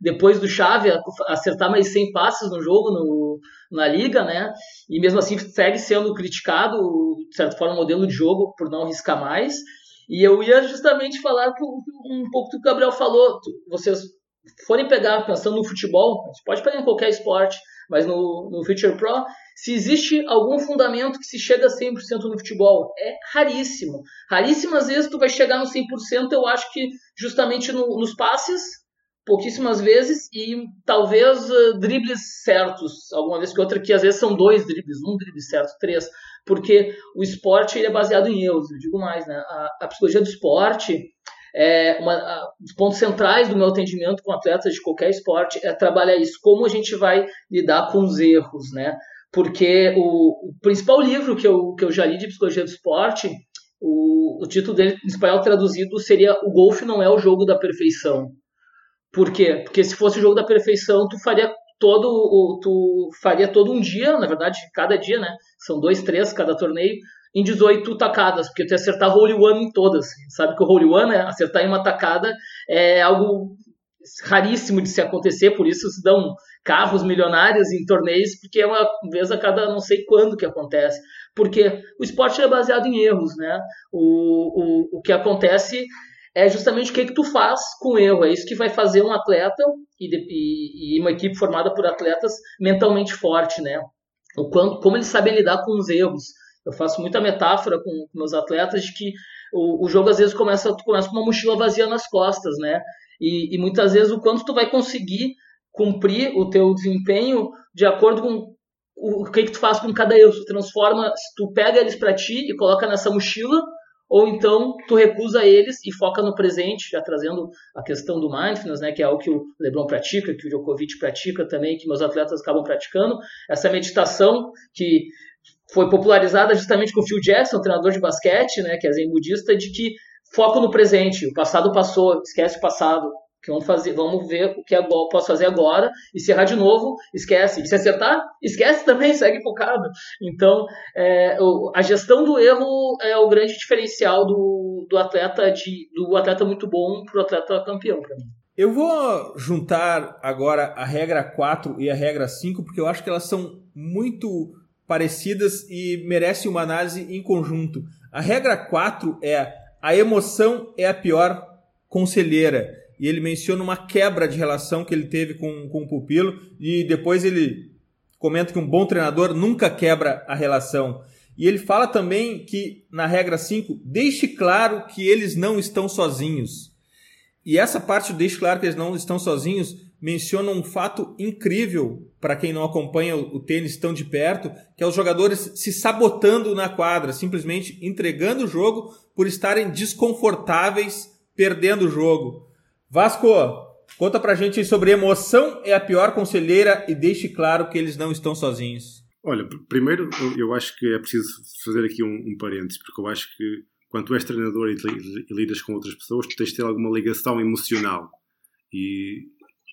depois do Chave acertar mais 100 passes no jogo no, na liga, né? E mesmo assim segue sendo criticado, de certa forma, o modelo de jogo por não arriscar mais. E eu ia justamente falar um pouco do que o Gabriel falou. Vocês forem pegar, pensando no futebol, pode pegar em qualquer esporte, mas no, no Future Pro, se existe algum fundamento que se chega a 100% no futebol, é raríssimo. Raríssimas vezes tu vai chegar no 100%, eu acho que justamente no, nos passes, pouquíssimas vezes e talvez uh, dribles certos, alguma vez que outra, que às vezes são dois dribles, um drible certo, três, porque o esporte ele é baseado em erros, eu digo mais, né? A, a psicologia do esporte é uma, a, os pontos centrais do meu atendimento com atletas de qualquer esporte é trabalhar isso, como a gente vai lidar com os erros, né? Porque o, o principal livro que eu, que eu já li de psicologia do esporte, o, o título dele em espanhol traduzido seria O Golfe Não é o Jogo da Perfeição. Por quê? Porque se fosse o jogo da perfeição, tu faria todo o, tu faria todo um dia, na verdade, cada dia, né? São dois, três cada torneio, em 18 tacadas, porque tu ia acertar hole one em todas. Sabe que o hole one, né, acertar em uma tacada é algo raríssimo de se acontecer, por isso se dão carros milionários em torneios, porque é uma vez a cada não sei quando que acontece. Porque o esporte é baseado em erros, né? O, o, o que acontece é justamente o que, que tu faz com o erro. É isso que vai fazer um atleta e, e, e uma equipe formada por atletas mentalmente forte, né? O quanto, como eles sabem lidar com os erros. Eu faço muita metáfora com, com meus atletas de que o, o, jogo às vezes começa, tu começa com uma mochila vazia nas costas, né? E, e muitas vezes o quanto tu vai conseguir cumprir o teu desempenho de acordo com o, o que, que tu faz com cada erro. Tu transforma, tu pega eles para ti e coloca nessa mochila ou então tu recusa eles e foca no presente, já trazendo a questão do mindfulness, né, que é algo que o LeBron pratica, que o Djokovic pratica também, que meus atletas acabam praticando, essa meditação que foi popularizada justamente com o Phil Jackson, treinador de basquete, né, que é zen budista, de que foco no presente, o passado passou, esquece o passado, que vamos fazer, vamos ver o que posso fazer agora, e se errar de novo, esquece. E se acertar, esquece também, segue focado. Então, é, a gestão do erro é o grande diferencial do, do atleta de, do atleta muito bom para o atleta campeão para mim. Eu vou juntar agora a regra 4 e a regra 5, porque eu acho que elas são muito parecidas e merecem uma análise em conjunto. A regra 4 é a emoção é a pior conselheira e ele menciona uma quebra de relação que ele teve com, com o pupilo, e depois ele comenta que um bom treinador nunca quebra a relação. E ele fala também que, na regra 5, deixe claro que eles não estão sozinhos. E essa parte deixe claro que eles não estão sozinhos menciona um fato incrível para quem não acompanha o tênis tão de perto, que é os jogadores se sabotando na quadra, simplesmente entregando o jogo por estarem desconfortáveis perdendo o jogo. Vasco, conta pra gente sobre emoção é a pior conselheira e deixe claro que eles não estão sozinhos. Olha, primeiro eu acho que é preciso fazer aqui um, um parênteses, porque eu acho que quando tu és treinador e, e, lidas com outras pessoas, tu tens de ter alguma ligação emocional. E,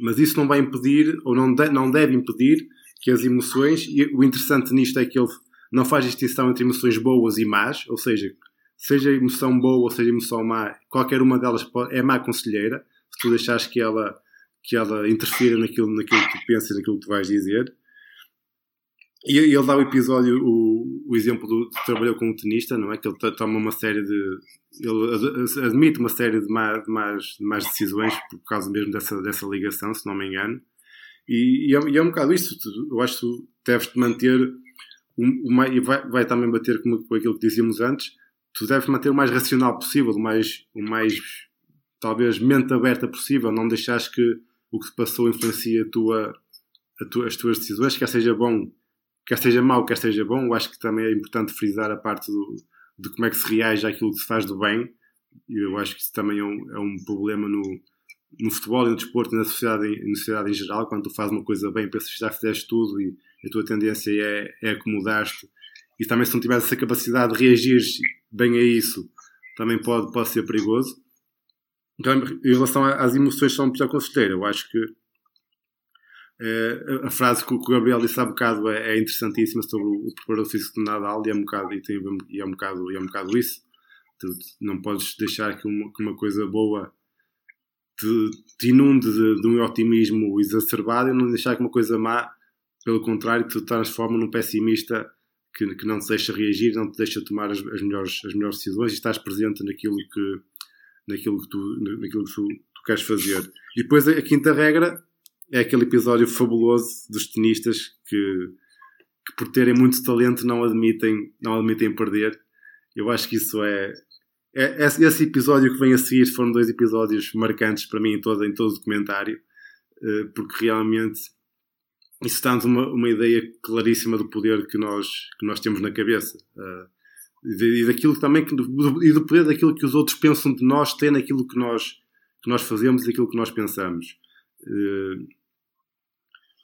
mas isso não vai impedir, ou não, de, não deve impedir, que as emoções, e o interessante nisto é que ele não faz distinção entre emoções boas e más, ou seja, seja emoção boa ou seja emoção má, qualquer uma delas é má conselheira, se tu deixares que ela, que ela interfira naquilo, naquilo que tu pensas, naquilo que tu vais dizer. E ele dá o episódio, o, o exemplo do que trabalhou com um tenista, não é? Que ele toma uma série de. Ele admite uma série de más, de más, de decisões por causa mesmo dessa, dessa ligação, se não me engano. E, e, é, e é um bocado isso. Eu acho que tu deves te manter. Um, e vai, vai também bater com, com aquilo que dizíamos antes. Tu deves manter o mais racional possível, o mais, o mais talvez mente aberta possível, não deixares que o que se passou influencie a tua, tu, as tuas decisões, quer seja bom, quer seja mau, quer seja bom, eu acho que também é importante frisar a parte do, de como é que se reage àquilo que se faz do bem. Eu acho que isso também é um, é um problema no, no futebol e no desporto e na sociedade, na sociedade em geral. Quando tu fazes uma coisa bem, pensas que já fizeste tudo e a tua tendência é, é acomodar-te. E também se não tiveres essa capacidade de reagir bem a isso, também pode, pode ser perigoso. Então, em relação às emoções são muito conselheiro, eu acho que é, a frase que o Gabriel disse há bocado é, é interessantíssima sobre o, o preparador físico de Nadal e é um bocado, e tem, e é um bocado, e é um bocado isso. Tu não podes deixar que uma, que uma coisa boa te, te inunde de, de, um otimismo exacerbado e não deixar que uma coisa má, pelo contrário, te transforma num pessimista que, que não te deixa reagir, não te deixa tomar as, as, melhores, as melhores decisões e estás presente naquilo que, naquilo que, tu, naquilo que tu, tu queres fazer. E depois a quinta regra é aquele episódio fabuloso dos tenistas que, que por terem muito talento não admitem, não admitem perder. Eu acho que isso é, é, esse episódio que vem a seguir foram dois episódios marcantes para mim em todo, em todo o documentário, eh, porque realmente isso dá-nos uma, uma ideia claríssima do poder que nós, que nós temos na cabeça. Eh, e daquilo também que, e do poder daquilo que os outros pensam de nós, tem naquilo que nós, que nós fazemos e aquilo que nós pensamos. Eh,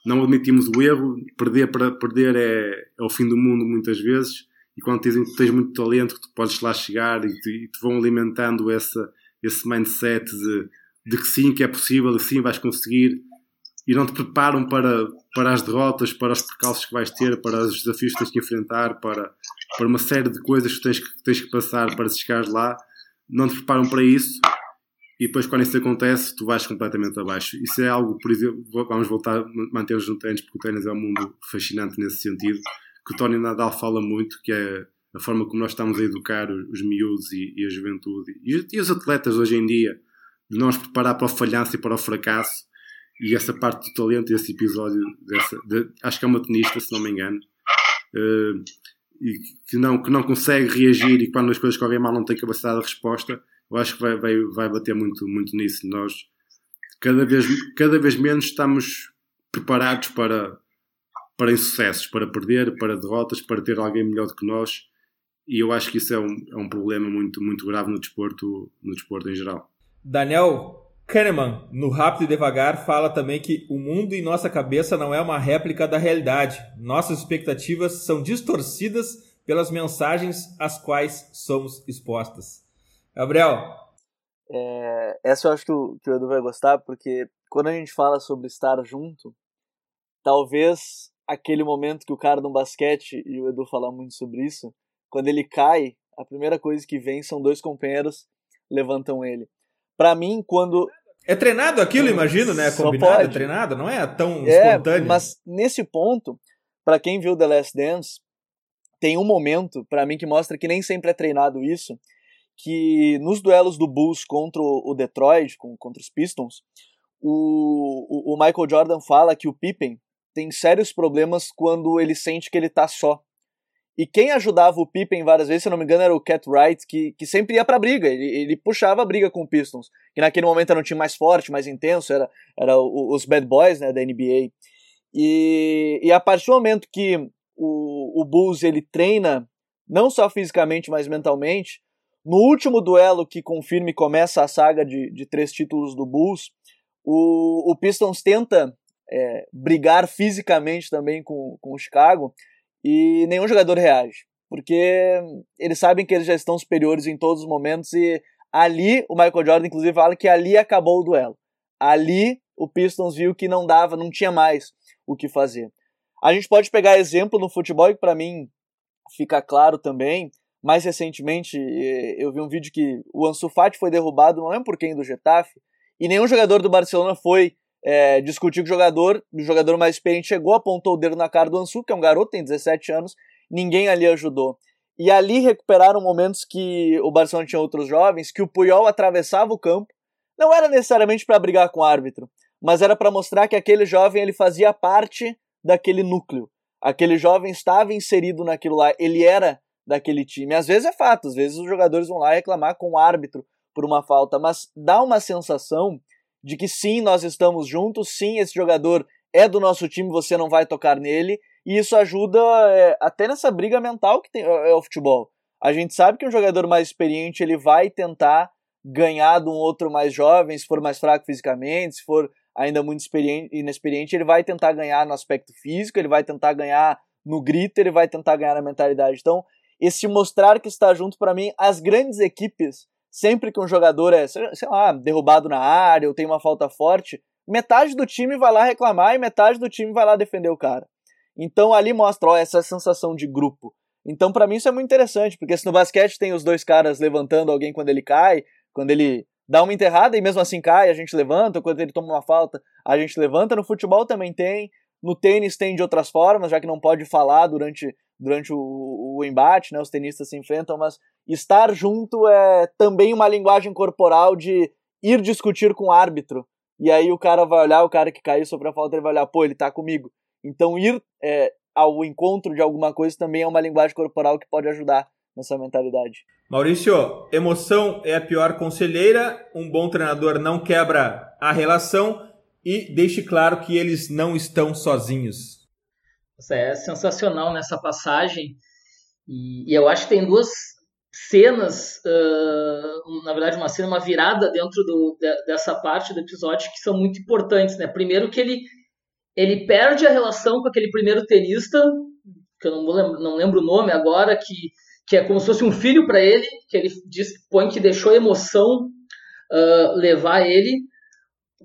não admitimos o erro, perder para perder é, é o fim do mundo muitas vezes, e quando dizem que tens muito talento, que tu podes lá chegar e te, e te vão alimentando essa, esse mindset de, de que sim, que é possível, que sim, vais conseguir, e não te preparam para, para as derrotas, para os percalços que vais ter, para os desafios que tens que enfrentar, para, para uma série de coisas que tens que, tens que passar para chegar lá, não te preparam para isso e depois quando isso acontece tu vais completamente abaixo. Isso é algo, por exemplo, vamos voltar a manter-nos no tênis porque o tênis é um mundo fascinante nesse sentido, que o Tony Nadal fala muito, que é a forma como nós estamos a educar os miúdos e, e a juventude e, e, os atletas hoje em dia, de nós preparar para o falhanço e para o fracasso e essa parte do talento, esse episódio, dessa, de, acho que é uma tenista, se não me engano, uh, e que não, que não consegue reagir e quando as coisas correm mal não tem capacidade de resposta, eu acho que vai, vai, vai bater muito, muito nisso. Nós cada vez, cada vez menos estamos preparados para, para insucessos, para perder, para derrotas, para ter alguém melhor do que nós. E eu acho que isso é um, é um problema muito, muito grave no desporto, no desporto em geral. Daniel Kahneman, no Rápido e Devagar, fala também que o mundo em nossa cabeça não é uma réplica da realidade. Nossas expectativas são distorcidas pelas mensagens às quais somos expostas. Gabriel. É, essa eu acho que o, que o Edu vai gostar, porque quando a gente fala sobre estar junto, talvez aquele momento que o cara no basquete, e o Edu fala muito sobre isso, quando ele cai, a primeira coisa que vem são dois companheiros levantam ele. Para mim, quando é treinado aquilo, imagino, né? Combinado, é treinado, não é tão é, espontâneo. Mas nesse ponto, para quem viu The Last Dance, tem um momento para mim que mostra que nem sempre é treinado isso, que nos duelos do Bulls contra o Detroit, contra os Pistons, o, o Michael Jordan fala que o Pippen tem sérios problemas quando ele sente que ele tá só. E quem ajudava o Pippen várias vezes, se não me engano, era o Cat Wright, que, que sempre ia pra briga. Ele, ele puxava a briga com o Pistons, que naquele momento era um time mais forte, mais intenso, era, era os Bad Boys né, da NBA. E, e a partir do momento que o, o Bulls ele treina, não só fisicamente, mas mentalmente, no último duelo que confirma e começa a saga de, de três títulos do Bulls, o, o Pistons tenta é, brigar fisicamente também com, com o Chicago e nenhum jogador reage, porque eles sabem que eles já estão superiores em todos os momentos e ali o Michael Jordan inclusive fala que ali acabou o duelo. Ali o Pistons viu que não dava, não tinha mais o que fazer. A gente pode pegar exemplo no futebol que para mim fica claro também, mais recentemente, eu vi um vídeo que o Ansu Fati foi derrubado, não lembro por quem, do Getafe, e nenhum jogador do Barcelona foi é, discutir com o jogador. O jogador mais experiente chegou, apontou o dedo na cara do Ansu, que é um garoto, tem 17 anos, ninguém ali ajudou. E ali recuperaram momentos que o Barcelona tinha outros jovens, que o Puyol atravessava o campo, não era necessariamente para brigar com o árbitro, mas era para mostrar que aquele jovem ele fazia parte daquele núcleo. Aquele jovem estava inserido naquilo lá, ele era daquele time. Às vezes é fato, às vezes os jogadores vão lá reclamar com o árbitro por uma falta, mas dá uma sensação de que sim, nós estamos juntos, sim, esse jogador é do nosso time, você não vai tocar nele. E isso ajuda é, até nessa briga mental que tem, é, é o futebol. A gente sabe que um jogador mais experiente ele vai tentar ganhar de um outro mais jovem, se for mais fraco fisicamente, se for ainda muito inexperiente, ele vai tentar ganhar no aspecto físico, ele vai tentar ganhar no grito, ele vai tentar ganhar na mentalidade. Então, esse mostrar que está junto para mim, as grandes equipes, sempre que um jogador é, sei lá, derrubado na área ou tem uma falta forte, metade do time vai lá reclamar e metade do time vai lá defender o cara. Então ali mostra ó, essa sensação de grupo. Então para mim isso é muito interessante, porque se no basquete tem os dois caras levantando alguém quando ele cai, quando ele dá uma enterrada e mesmo assim cai, a gente levanta, quando ele toma uma falta, a gente levanta, no futebol também tem, no tênis tem de outras formas, já que não pode falar durante, durante o, o embate, né, os tenistas se enfrentam, mas estar junto é também uma linguagem corporal de ir discutir com o árbitro, e aí o cara vai olhar, o cara que caiu sobre a falta, ele vai olhar, pô, ele tá comigo. Então ir é, ao encontro de alguma coisa também é uma linguagem corporal que pode ajudar nessa mentalidade. Maurício, emoção é a pior conselheira, um bom treinador não quebra a relação e deixe claro que eles não estão sozinhos. É sensacional nessa passagem e eu acho que tem duas cenas, uh, na verdade uma cena, uma virada dentro do, dessa parte do episódio que são muito importantes, né? Primeiro que ele ele perde a relação com aquele primeiro tenista, que eu não lembro, não lembro o nome agora, que, que é como se fosse um filho para ele, que ele diz, põe que deixou a emoção uh, levar ele,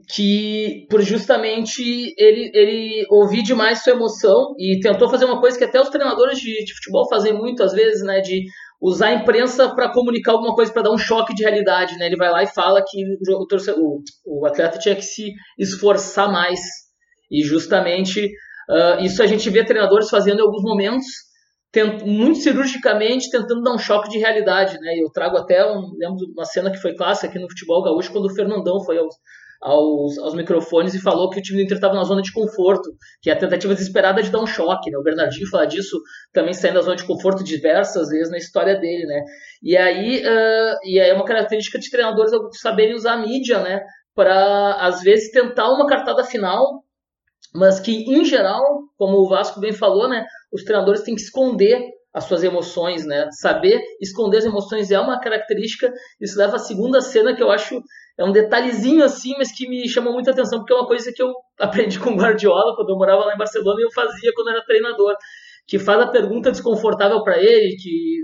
que por justamente ele, ele ouvir demais sua emoção e tentou fazer uma coisa que até os treinadores de, de futebol fazem muito às vezes, né, de usar a imprensa para comunicar alguma coisa, para dar um choque de realidade, né? Ele vai lá e fala que o, o, o atleta tinha que se esforçar mais e justamente uh, isso a gente vê treinadores fazendo em alguns momentos, tent, muito cirurgicamente tentando dar um choque de realidade, né? Eu trago até um, lembro uma cena que foi clássica aqui no futebol gaúcho quando o Fernandão foi aos, aos, aos microfones e falou que o time do Inter estava na zona de conforto, que é a tentativa desesperada de dar um choque, né? O Bernardinho fala disso também saindo da zona de conforto diversas vezes na história dele, né? E aí, uh, e aí é uma característica de treinadores saberem usar a mídia, né? Para às vezes tentar uma cartada final mas que em geral, como o Vasco bem falou, né, os treinadores têm que esconder as suas emoções, né? Saber esconder as emoções é uma característica. Isso leva à segunda cena que eu acho é um detalhezinho assim, mas que me chamou muita atenção porque é uma coisa que eu aprendi com Guardiola quando eu morava lá em Barcelona e eu fazia quando era treinador, que faz a pergunta desconfortável para ele, que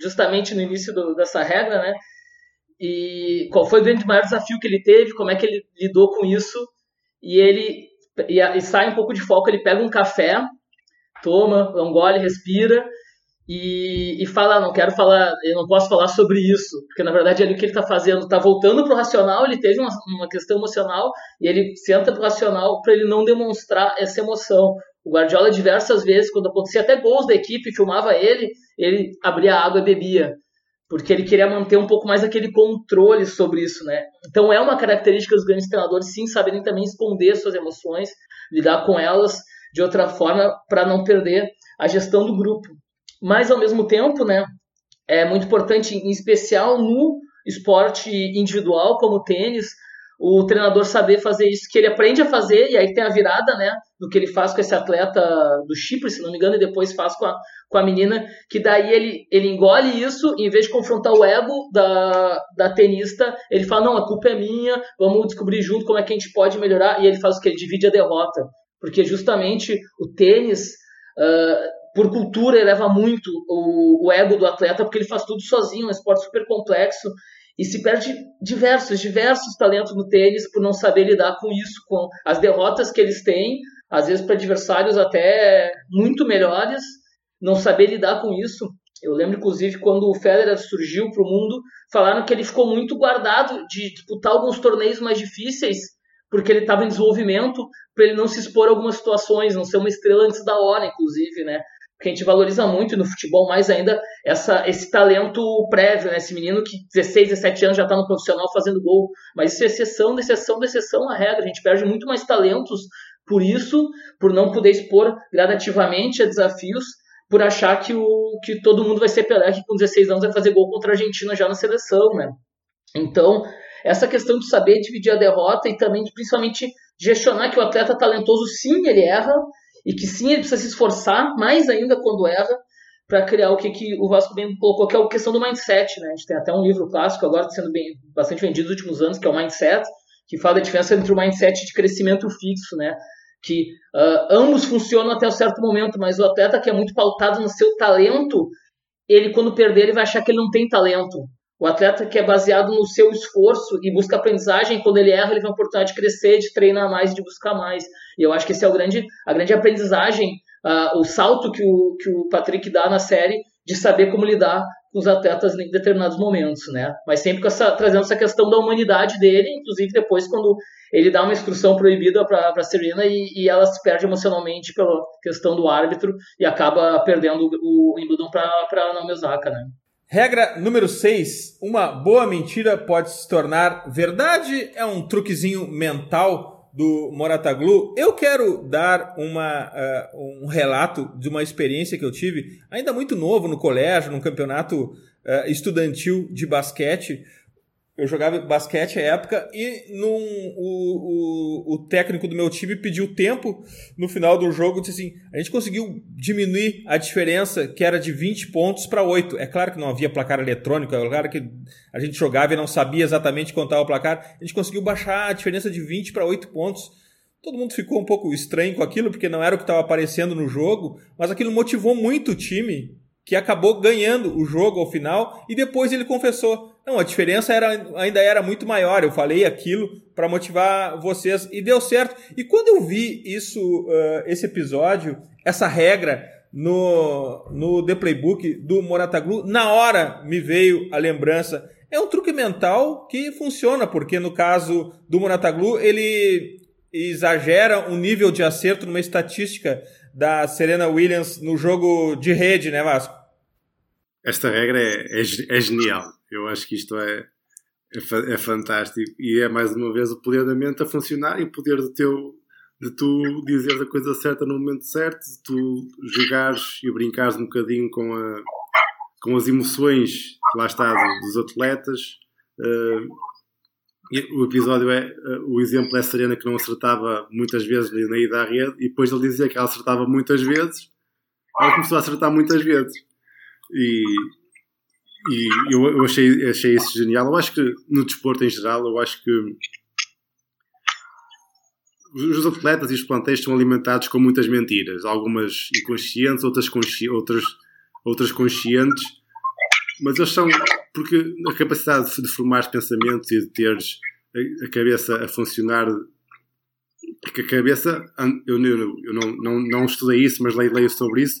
justamente no início do, dessa regra, né? E qual foi o grande maior desafio que ele teve? Como é que ele lidou com isso? E ele e, e, sai um pouco de foco, ele pega um café, toma, um gole, respira e, e fala, não quero falar, eu não posso falar sobre isso, porque na verdade ali o que ele está fazendo, está voltando para o racional, ele teve uma, uma questão emocional e ele senta para o racional para ele não demonstrar essa emoção. O Guardiola diversas vezes, quando acontecia até gols da equipe, filmava ele, ele abria a água e bebia porque ele queria manter um pouco mais aquele controle sobre isso, né? Então é uma característica dos grandes treinadores, sim, saberem também esconder suas emoções, lidar com elas de outra forma para não perder a gestão do grupo. Mas ao mesmo tempo, né, é muito importante, em especial no esporte individual como o tênis, o treinador saber fazer isso, que ele aprende a fazer, e aí tem a virada, né, do que ele faz com esse atleta do Chipre, se não me engano, e depois faz com a, com a menina, que daí ele, ele engole isso, e em vez de confrontar o ego da, da tenista, ele fala, não, a culpa é minha, vamos descobrir junto como é que a gente pode melhorar, e ele faz o que? Ele divide a derrota, porque justamente o tênis, uh, por cultura, eleva muito o, o ego do atleta, porque ele faz tudo sozinho, é um esporte super complexo, e se perde diversos, diversos talentos no tênis por não saber lidar com isso, com as derrotas que eles têm, às vezes para adversários até muito melhores, não saber lidar com isso. Eu lembro, inclusive, quando o Federer surgiu para o mundo, falaram que ele ficou muito guardado de disputar alguns torneios mais difíceis, porque ele estava em desenvolvimento, para ele não se expor a algumas situações, não ser uma estrela antes da hora, inclusive, né? Porque a gente valoriza muito no futebol, mais ainda, essa, esse talento prévio, né? Esse menino que 16, 17 anos já está no profissional fazendo gol. Mas isso é exceção, de exceção, de exceção a regra. A gente perde muito mais talentos por isso, por não poder expor gradativamente a desafios, por achar que, o, que todo mundo vai ser Pelé, que com 16 anos vai fazer gol contra a Argentina já na seleção, né? Então, essa questão de saber dividir a derrota e também, principalmente, gestionar que o atleta talentoso sim ele erra e que sim ele precisa se esforçar mais ainda quando erra para criar o que, que o Vasco bem colocou, que é a questão do mindset. Né? A gente tem até um livro clássico agora sendo bem, bastante vendido nos últimos anos, que é o Mindset, que fala da diferença entre o mindset de crescimento fixo, né? que uh, ambos funcionam até um certo momento, mas o atleta que é muito pautado no seu talento, ele quando perder ele vai achar que ele não tem talento. O atleta que é baseado no seu esforço e busca aprendizagem, quando ele erra, ele tem a oportunidade de crescer, de treinar mais, de buscar mais. E eu acho que esse é o grande, a grande aprendizagem, uh, o salto que o, que o Patrick dá na série de saber como lidar com os atletas em determinados momentos, né? Mas sempre essa, trazendo essa questão da humanidade dele, inclusive depois quando ele dá uma instrução proibida para Serena e, e, ela se perde emocionalmente pela questão do árbitro e acaba perdendo o Wimbledon para Naomi Osaka, né? Regra número 6. Uma boa mentira pode se tornar verdade. É um truquezinho mental do Morataglu. Eu quero dar uma, uh, um relato de uma experiência que eu tive, ainda muito novo, no colégio, num campeonato uh, estudantil de basquete eu jogava basquete à época e num, o, o, o, técnico do meu time pediu tempo no final do jogo. Disse assim: a gente conseguiu diminuir a diferença que era de 20 pontos para 8. É claro que não havia placar eletrônico, é claro que a gente jogava e não sabia exatamente contar o placar. A gente conseguiu baixar a diferença de 20 para 8 pontos. Todo mundo ficou um pouco estranho com aquilo, porque não era o que estava aparecendo no jogo, mas aquilo motivou muito o time que acabou ganhando o jogo ao final e depois ele confessou: "Não, a diferença era, ainda era muito maior. Eu falei aquilo para motivar vocês e deu certo". E quando eu vi isso, uh, esse episódio, essa regra no, no The Playbook do Morataglu, na hora me veio a lembrança. É um truque mental que funciona, porque no caso do Morataglu, ele exagera um nível de acerto numa estatística da Serena Williams no jogo de rede, né, Vasco? Esta regra é, é, é genial. Eu acho que isto é, é, é, fantástico e é mais uma vez o poder da mente a funcionar e o poder do teu de tu dizeres a coisa certa no momento certo, de tu jogares e brincares um bocadinho com, a, com as emoções, lá está, dos atletas. Uh, o episódio é o exemplo é Serena que não acertava muitas vezes na ida à rede e depois ele dizia que ela acertava muitas vezes ela começou a acertar muitas vezes e, e eu, eu achei, achei isso genial. Eu acho que no desporto em geral eu acho que os atletas e os plantéis são alimentados com muitas mentiras. Algumas inconscientes outras, consci, outras, outras conscientes. Mas eles são porque a capacidade de formar pensamentos e de teres a, cabeça a funcionar porque a cabeça eu, eu, eu não, não, não estudei isso mas leio, leio sobre isso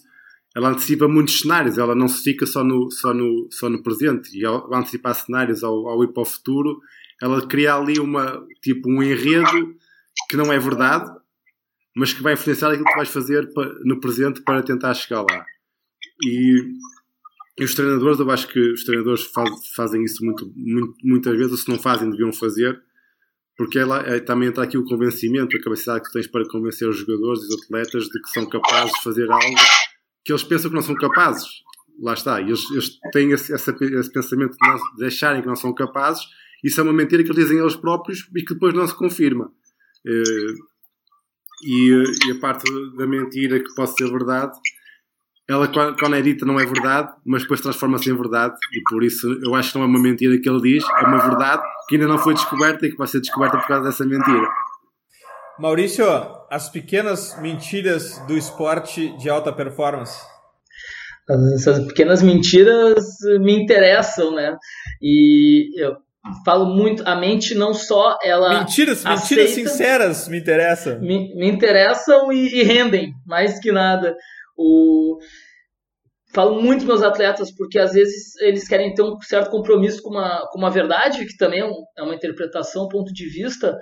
ela antecipa muitos cenários ela não se fica só no, só no, só no presente. E ao, antecipar cenários ao, ao ir para o futuro ela cria ali uma tipo um enredo que não é verdade mas que vai influenciar aquilo que vais fazer no presente para tentar chegar lá. E e os treinadores, eu acho que os treinadores faz, fazem isso muito, muito, muitas vezes, ou se não fazem, deviam fazer, porque ela, é, também entra aqui o convencimento, a capacidade que tens para convencer os jogadores e os atletas de que são capazes de fazer algo que eles pensam que não são capazes. Lá está, eles, eles têm esse, esse, esse pensamento de, não, de acharem que não são capazes, isso é uma mentira que eles dizem eles próprios e que depois não se confirma. Eh, e, e a parte da mentira que pode ser verdade ela quando é dita não é verdade, mas depois transforma-se em verdade e por isso eu acho que não é uma mentira que ele diz, é uma verdade que ainda não foi descoberta e que vai ser descoberta por causa dessa mentira. Maurício, as pequenas mentiras do esporte de alta performance. Essas pequenas mentiras me interessam, né? E eu falo muito, a mente não só ela. Mentiras, aceita, mentiras sinceras me interessam. Me, me interessam e, e rendem, mais que nada. O... Falo muito meus atletas porque às vezes eles querem ter um certo compromisso com uma, com uma verdade, que também é, um, é uma interpretação, um ponto de vista,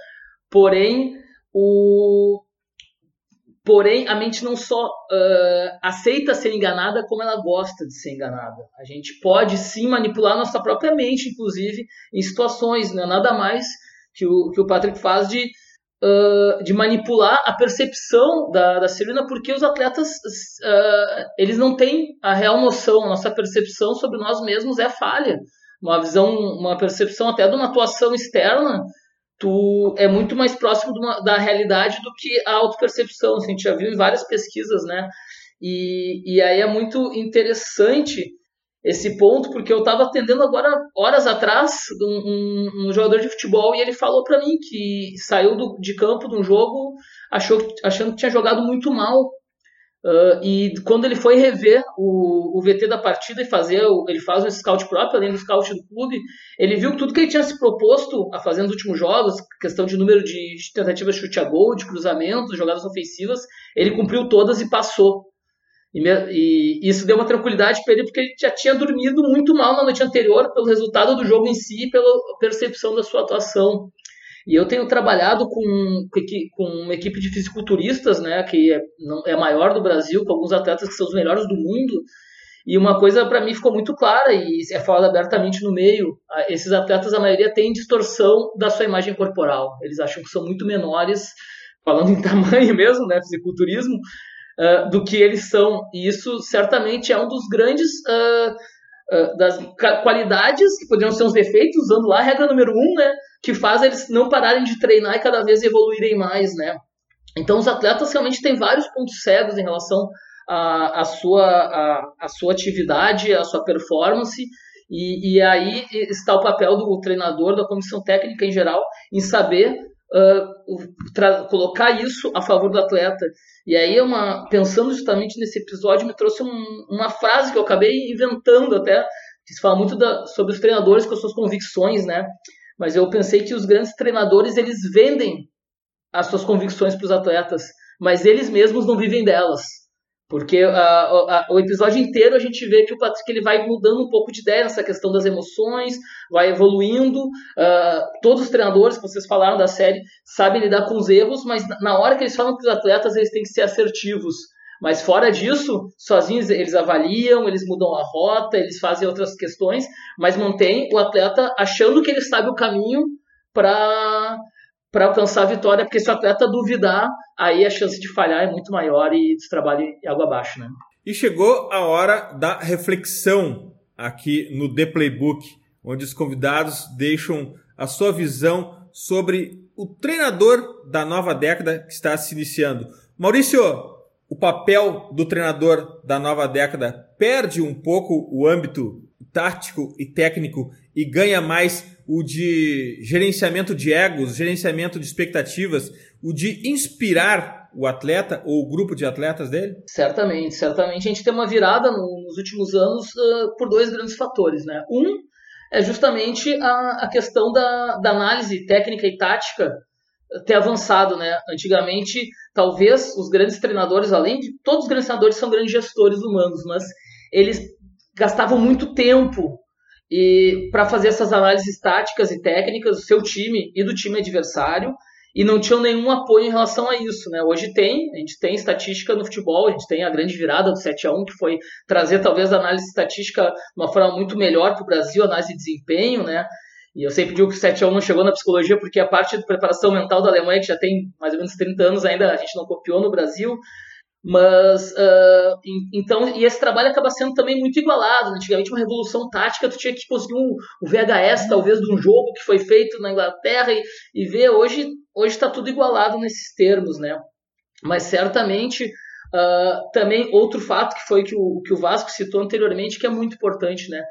porém o, Porém, a mente não só uh, aceita ser enganada, como ela gosta de ser enganada. A gente pode sim manipular nossa própria mente, inclusive, em situações, não é nada mais que o, que o Patrick faz de uh, de manipular a percepção da, da Serena, porque os atletas uh, eles não têm a real noção, a nossa percepção sobre nós mesmos é falha. Uma visão, uma percepção até de uma atuação externa, tu é muito mais próximo uma, da realidade do que a autopercepção. Assim, a gente já viu em várias pesquisas, né? E, e aí é muito interessante esse ponto, porque eu estava atendendo agora, horas atrás, um, um, um, jogador de futebol e ele falou para mim que saiu do, de campo de um jogo achou, achando que tinha jogado muito mal. Uh, e quando ele foi rever o, o VT da partida e fazer, ele faz um scout próprio, além do scout do clube, ele viu que tudo que ele tinha se proposto a fazer nos últimos jogos, questão de número de tentativas de chute a gol, de cruzamentos, jogadas ofensivas, ele cumpriu todas e passou. E, e, isso deu uma tranquilidade para ele, porque ele já tinha dormido muito mal na noite anterior pelo resultado do jogo em si e pela percepção da sua atuação. E eu tenho trabalhado com, com uma equipe de fisiculturistas, né, que é, não, é maior do Brasil, com alguns atletas que são os melhores do mundo. E uma coisa para mim ficou muito clara e é falado abertamente no meio: esses atletas, a maioria, tem distorção da sua imagem corporal. Eles acham que são muito menores, falando em tamanho mesmo, né, fisiculturismo, uh, do que eles são. E isso certamente é um dos grandes uh, das qualidades que poderiam ser uns defeitos, usando lá a regra número um, né, que faz eles não pararem de treinar e cada vez evoluírem mais, né. Então os atletas realmente têm vários pontos cegos em relação à, à, sua, à, à sua atividade, à sua performance, e, e, aí está o papel do treinador, da comissão técnica em geral, em saber uh, colocar isso a favor do atleta. E aí, uma, pensando justamente nesse episódio, me trouxe um, uma frase que eu acabei inventando até, que se fala muito da, sobre os treinadores com as suas convicções, né? Mas eu pensei que os grandes treinadores, eles vendem as suas convicções para os atletas, mas eles mesmos não vivem delas. Porque a, a, o episódio inteiro a gente vê que o Patrick ele vai mudando um pouco de ideia nessa questão das emoções, vai evoluindo. Uh, todos os treinadores que vocês falaram da série sabem lidar com os erros, mas na hora que eles falam com os atletas, eles têm que ser assertivos. Mas fora disso, sozinhos eles avaliam, eles mudam a rota, eles fazem outras questões, mas mantém o atleta achando que ele sabe o caminho para para alcançar a vitória, porque se o atleta duvidar, aí a chance de falhar é muito maior e esse trabalho é água abaixo, né? E chegou a hora da reflexão aqui no The Playbook, onde os convidados deixam a sua visão sobre o treinador da nova década que está se iniciando. Maurício, o papel do treinador da nova década perde um pouco o âmbito tático e técnico e ganha mais o de gerenciamento de egos, gerenciamento de expectativas, o de inspirar o atleta ou o grupo de atletas dele? Certamente, certamente. A gente tem uma virada no, nos últimos anos uh, por dois grandes fatores. Né? Um é justamente a, a questão da, da análise técnica e tática ter avançado, né? Antigamente, talvez os grandes treinadores, além de todos os grandes treinadores são grandes gestores humanos, mas eles gastavam muito tempo e para fazer essas análises táticas e técnicas do seu time e do time adversário e não tinham nenhum apoio em relação a isso, né? Hoje tem, a gente tem estatística no futebol, a gente tem a grande virada do 7 a 1 que foi trazer talvez a análise estatística de uma forma muito melhor para o Brasil, análise de desempenho, né? E eu sempre digo que o 7 a 1 não chegou na psicologia porque a parte de preparação mental da Alemanha, que já tem mais ou menos 30 anos ainda, a gente não copiou no Brasil. Mas, uh, então, e esse trabalho acaba sendo também muito igualado. Né? Antigamente, uma revolução tática, tu tinha que conseguir um, um VHS, talvez, de um jogo que foi feito na Inglaterra e, e ver. Hoje está tudo igualado nesses termos, né? Mas, certamente, uh, também outro fato que foi que o, que o Vasco citou anteriormente, que é muito importante, né?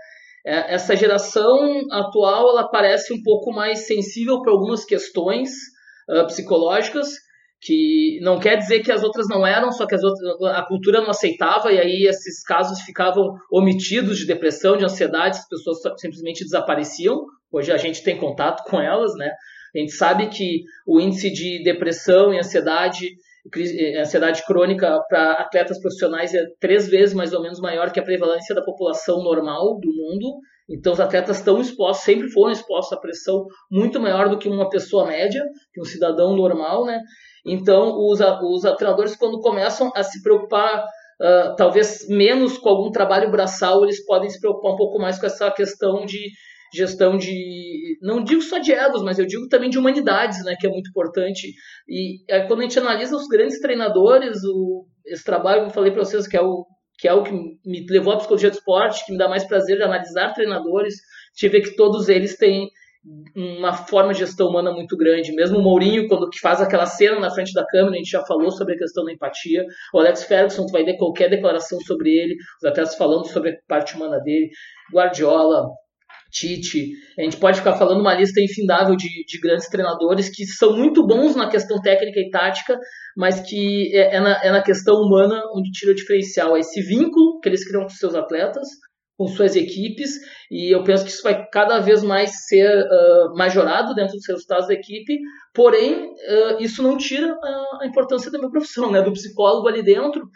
É, essa geração atual, ela parece um pouco mais sensível para algumas questões uh, psicológicas, que não quer dizer que as outras não eram, só que as outras, a cultura não aceitava e aí esses casos ficavam omitidos de depressão, de ansiedade, as pessoas simplesmente desapareciam. Hoje a gente tem contato com elas, né? A gente sabe que o índice de depressão e ansiedade, ansiedade crônica para atletas profissionais é três vezes mais ou menos maior que a prevalência da população normal do mundo. Então os atletas estão expostos, sempre foram expostos à pressão muito maior do que uma pessoa média, que um cidadão normal, né? Então, os, os treinadores, quando começam a se preocupar, uh, talvez menos com algum trabalho braçal, eles podem se preocupar um pouco mais com essa questão de gestão de, não digo só de egos, mas eu digo também de humanidades, né, que é muito importante. E é, quando a gente analisa os grandes treinadores, o, esse trabalho que eu falei para vocês, que é o que é o que me levou à psicologia do esporte, que me dá mais prazer de analisar treinadores, tive que todos eles têm uma forma de gestão humana muito grande. Mesmo o Mourinho, quando faz aquela cena na frente da câmera, a gente já falou sobre a questão da empatia. O Alex Ferguson, tu vai ver qualquer declaração sobre ele, os atletas falando sobre a parte humana dele. Guardiola, Tite. A gente pode ficar falando uma lista infindável de, de grandes treinadores que são muito bons na questão técnica e tática, mas que é, é, na, é na questão humana onde tira o diferencial. É esse vínculo que eles criam com seus atletas, com suas equipes, e eu penso que isso vai cada vez mais ser uh, majorado dentro dos resultados da equipe, porém, uh, isso não tira a, a, importância da minha profissão, né, do psicólogo ali dentro,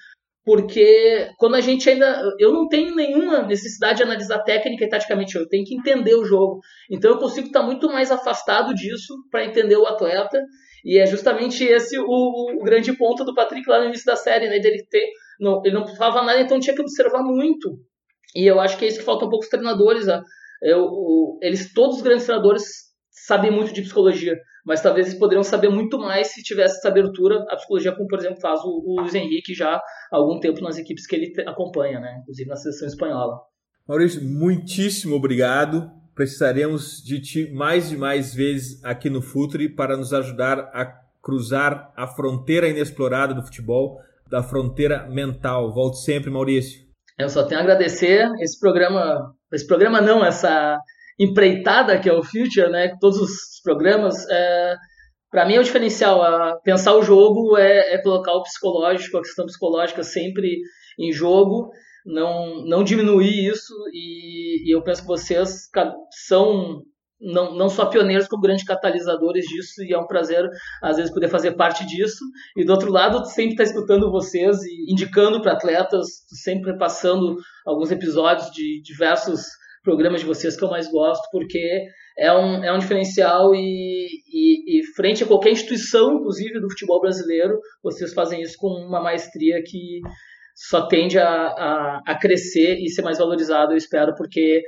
porque quando a gente ainda. Eu não tenho nenhuma necessidade de analisar técnica e taticamente, eu tenho que entender o jogo. Então eu consigo estar muito mais afastado disso para entender o atleta, e é justamente esse o, o, grande ponto do Patrick lá no início da série, né, dele ter. Não, ele não falava nada, então tinha que observar muito e eu acho que é isso que falta um pouco os treinadores. Né? Eu, eles, todos os grandes treinadores sabem muito de psicologia, mas talvez eles poderiam saber muito mais se tivesse essa abertura à psicologia, como por exemplo faz o, o Luiz Henrique já há algum tempo nas equipes que ele acompanha, né? inclusive na seleção espanhola. Maurício, muitíssimo obrigado. Precisaremos de ti mais e mais vezes aqui no Futuri para nos ajudar a cruzar a fronteira inexplorada do futebol, da fronteira mental. Volte sempre, Maurício. Eu só tenho a agradecer esse programa, esse programa não, essa empreitada que é o Future, né? Todos os programas, é, para mim é o diferencial. A pensar o jogo é, é, colocar o psicológico, a questão psicológica sempre em jogo, não, não diminuir isso. E, e eu penso que vocês são não, não só pioneiros, como grandes catalisadores disso, e é um prazer, às vezes, poder fazer parte disso. E do outro lado, sempre estar tá escutando vocês e indicando para atletas, sempre passando alguns episódios de diversos programas de vocês que eu mais gosto, porque é um, é um diferencial e, e, e frente a qualquer instituição, inclusive do futebol brasileiro, vocês fazem isso com uma maestria que só tende a, a, a crescer e ser mais valorizado, eu espero, porque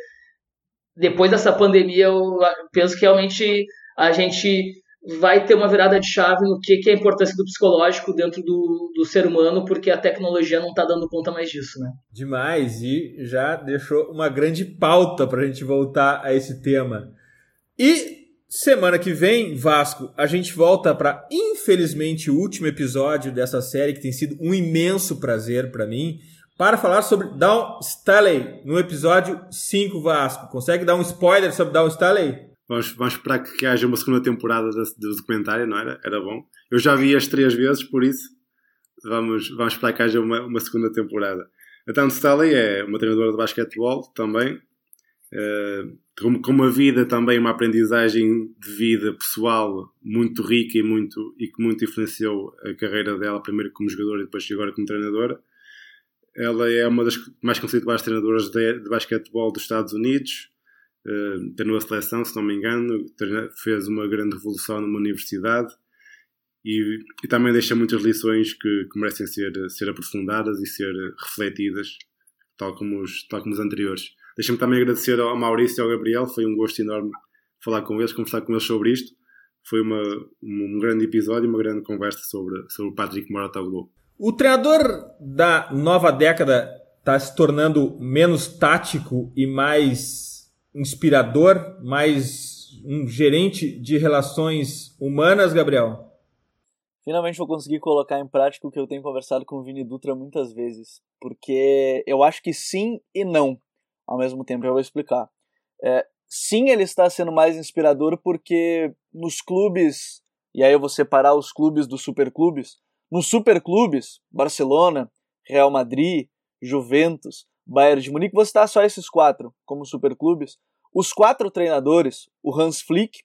depois dessa pandemia, eu penso que realmente a gente vai ter uma virada de chave no que, que é a importância do psicológico dentro do, do ser humano, porque a tecnologia não está dando conta mais disso, né? Demais, e já deixou uma grande pauta para a gente voltar a esse tema. E semana que vem, Vasco, a gente volta para, infelizmente, o último episódio dessa série, que tem sido um imenso prazer para mim para falar sobre Down Staley no episódio 5 Vasco. Consegue dar um spoiler sobre Down Staley? Vamos, vamos esperar que, que haja uma segunda temporada do, do, documentário, não era? Era bom. Eu já vi as três vezes, por isso vamos, vamos esperar que haja uma, uma segunda temporada. A Down Staley é uma treinadora de basquetebol também, uh, com uma vida também, uma aprendizagem de vida pessoal muito rica e, muito, e que muito influenciou a carreira dela, primeiro como jogadora e depois agora como treinadora. Ela é uma das mais conceituadas treinadoras de, de basquetebol dos Estados Unidos. Uh, treinou a seleção, se não me engano, fez uma grande revolução numa universidade e, e também deixa muitas lições que, que, merecem ser, ser aprofundadas e ser refletidas, tal como os, tal como os anteriores. Deixa-me também agradecer ao Maurício e ao Gabriel, foi um gosto enorme falar com eles, conversar com eles sobre isto. Foi uma, um grande episódio, uma grande conversa sobre, sobre o Patrick Moratoglu. O treinador da nova década está se tornando menos tático e mais inspirador, mais um gerente de relações humanas, Gabriel? Finalmente vou conseguir colocar em prática o que eu tenho conversado com o Vini Dutra muitas vezes, porque eu acho que sim e não ao mesmo tempo. Eu vou explicar. É, sim, ele está sendo mais inspirador porque nos clubes, e aí eu vou separar os clubes dos superclubes, nos superclubes, Barcelona, Real Madrid, Juventus, Bayern de Munique, vou citar só esses quatro como superclubes. Os quatro treinadores, o Hans Flick,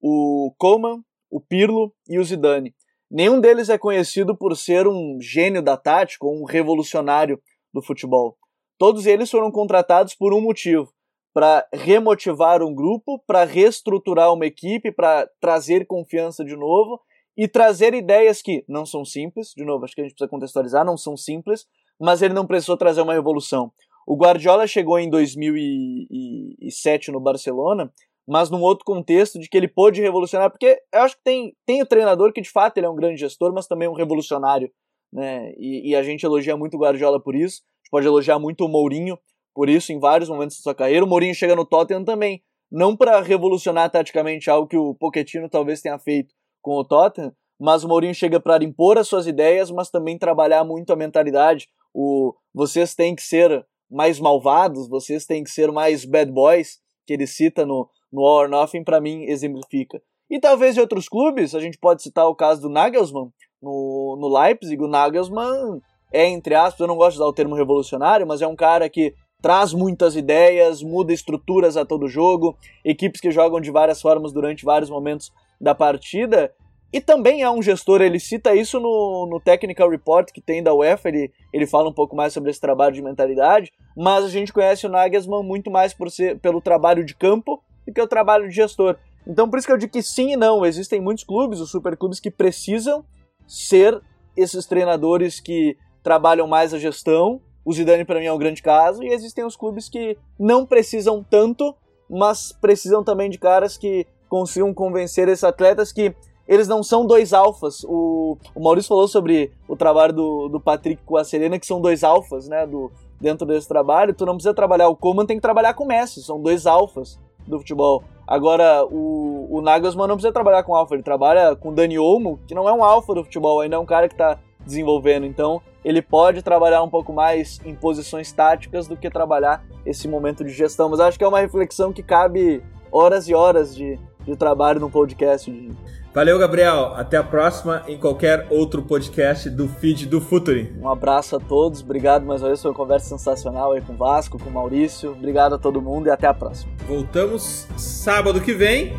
o Koeman, o Pirlo e o Zidane. Nenhum deles é conhecido por ser um gênio da tática ou um revolucionário do futebol. Todos eles foram contratados por um motivo: para remotivar um grupo, para reestruturar uma equipe, para trazer confiança de novo e trazer ideias que não são simples, de novo, acho que a gente precisa contextualizar, não são simples, mas ele não precisou trazer uma revolução. O Guardiola chegou em 2007 no Barcelona, mas num outro contexto de que ele pôde revolucionar, porque eu acho que tem, tem o treinador que de fato ele é um grande gestor, mas também um revolucionário, né? E, e a gente elogia muito o Guardiola por isso, a gente pode elogiar muito o Mourinho por isso em vários momentos da sua carreira. O Mourinho chega no Tottenham também, não para revolucionar taticamente algo que o Pochettino talvez tenha feito com o Tottenham, mas o Mourinho chega para impor as suas ideias, mas também trabalhar muito a mentalidade. O vocês têm que ser mais malvados, vocês têm que ser mais bad boys, que ele cita no, no All or Nothing, para mim exemplifica. E talvez de outros clubes, a gente pode citar o caso do Nagelsmann, no, no Leipzig. O Nagelsmann é, entre aspas, eu não gosto de usar o termo revolucionário, mas é um cara que traz muitas ideias, muda estruturas a todo jogo, equipes que jogam de várias formas durante vários momentos da partida, e também é um gestor, ele cita isso no, no Technical Report que tem da UEFA, ele, ele fala um pouco mais sobre esse trabalho de mentalidade, mas a gente conhece o Nagelsmann muito mais por ser, pelo trabalho de campo do que o trabalho de gestor. Então por isso que eu digo que sim e não, existem muitos clubes, os superclubes, que precisam ser esses treinadores que trabalham mais a gestão, o Zidane para mim é um grande caso, e existem os clubes que não precisam tanto, mas precisam também de caras que consigam convencer esses atletas que eles não são dois alfas. O, o Maurício falou sobre o trabalho do, do Patrick com a Serena, que são dois alfas, né, do, dentro desse trabalho. Tu não precisa trabalhar o Coman, tem que trabalhar com o Messi, são dois alfas do futebol. Agora, o, o Nagelsmann não precisa trabalhar com alfa, ele trabalha com Dani Olmo, que não é um alfa do futebol, ainda é um cara que está desenvolvendo. Então, ele pode trabalhar um pouco mais em posições táticas do que trabalhar esse momento de gestão. Mas acho que é uma reflexão que cabe horas e horas de, de trabalho no podcast. De... Valeu, Gabriel. Até a próxima em qualquer outro podcast do feed do Futuri. Um abraço a todos. Obrigado mais uma vez pela conversa sensacional aí com o Vasco, com o Maurício. Obrigado a todo mundo e até a próxima. Voltamos sábado que vem.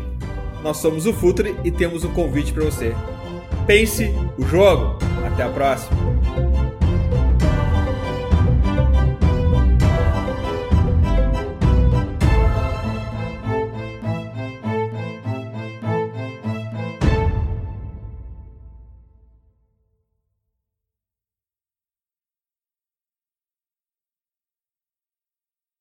Nós somos o Futuri e temos um convite para você. Pense o jogo. Até a próxima.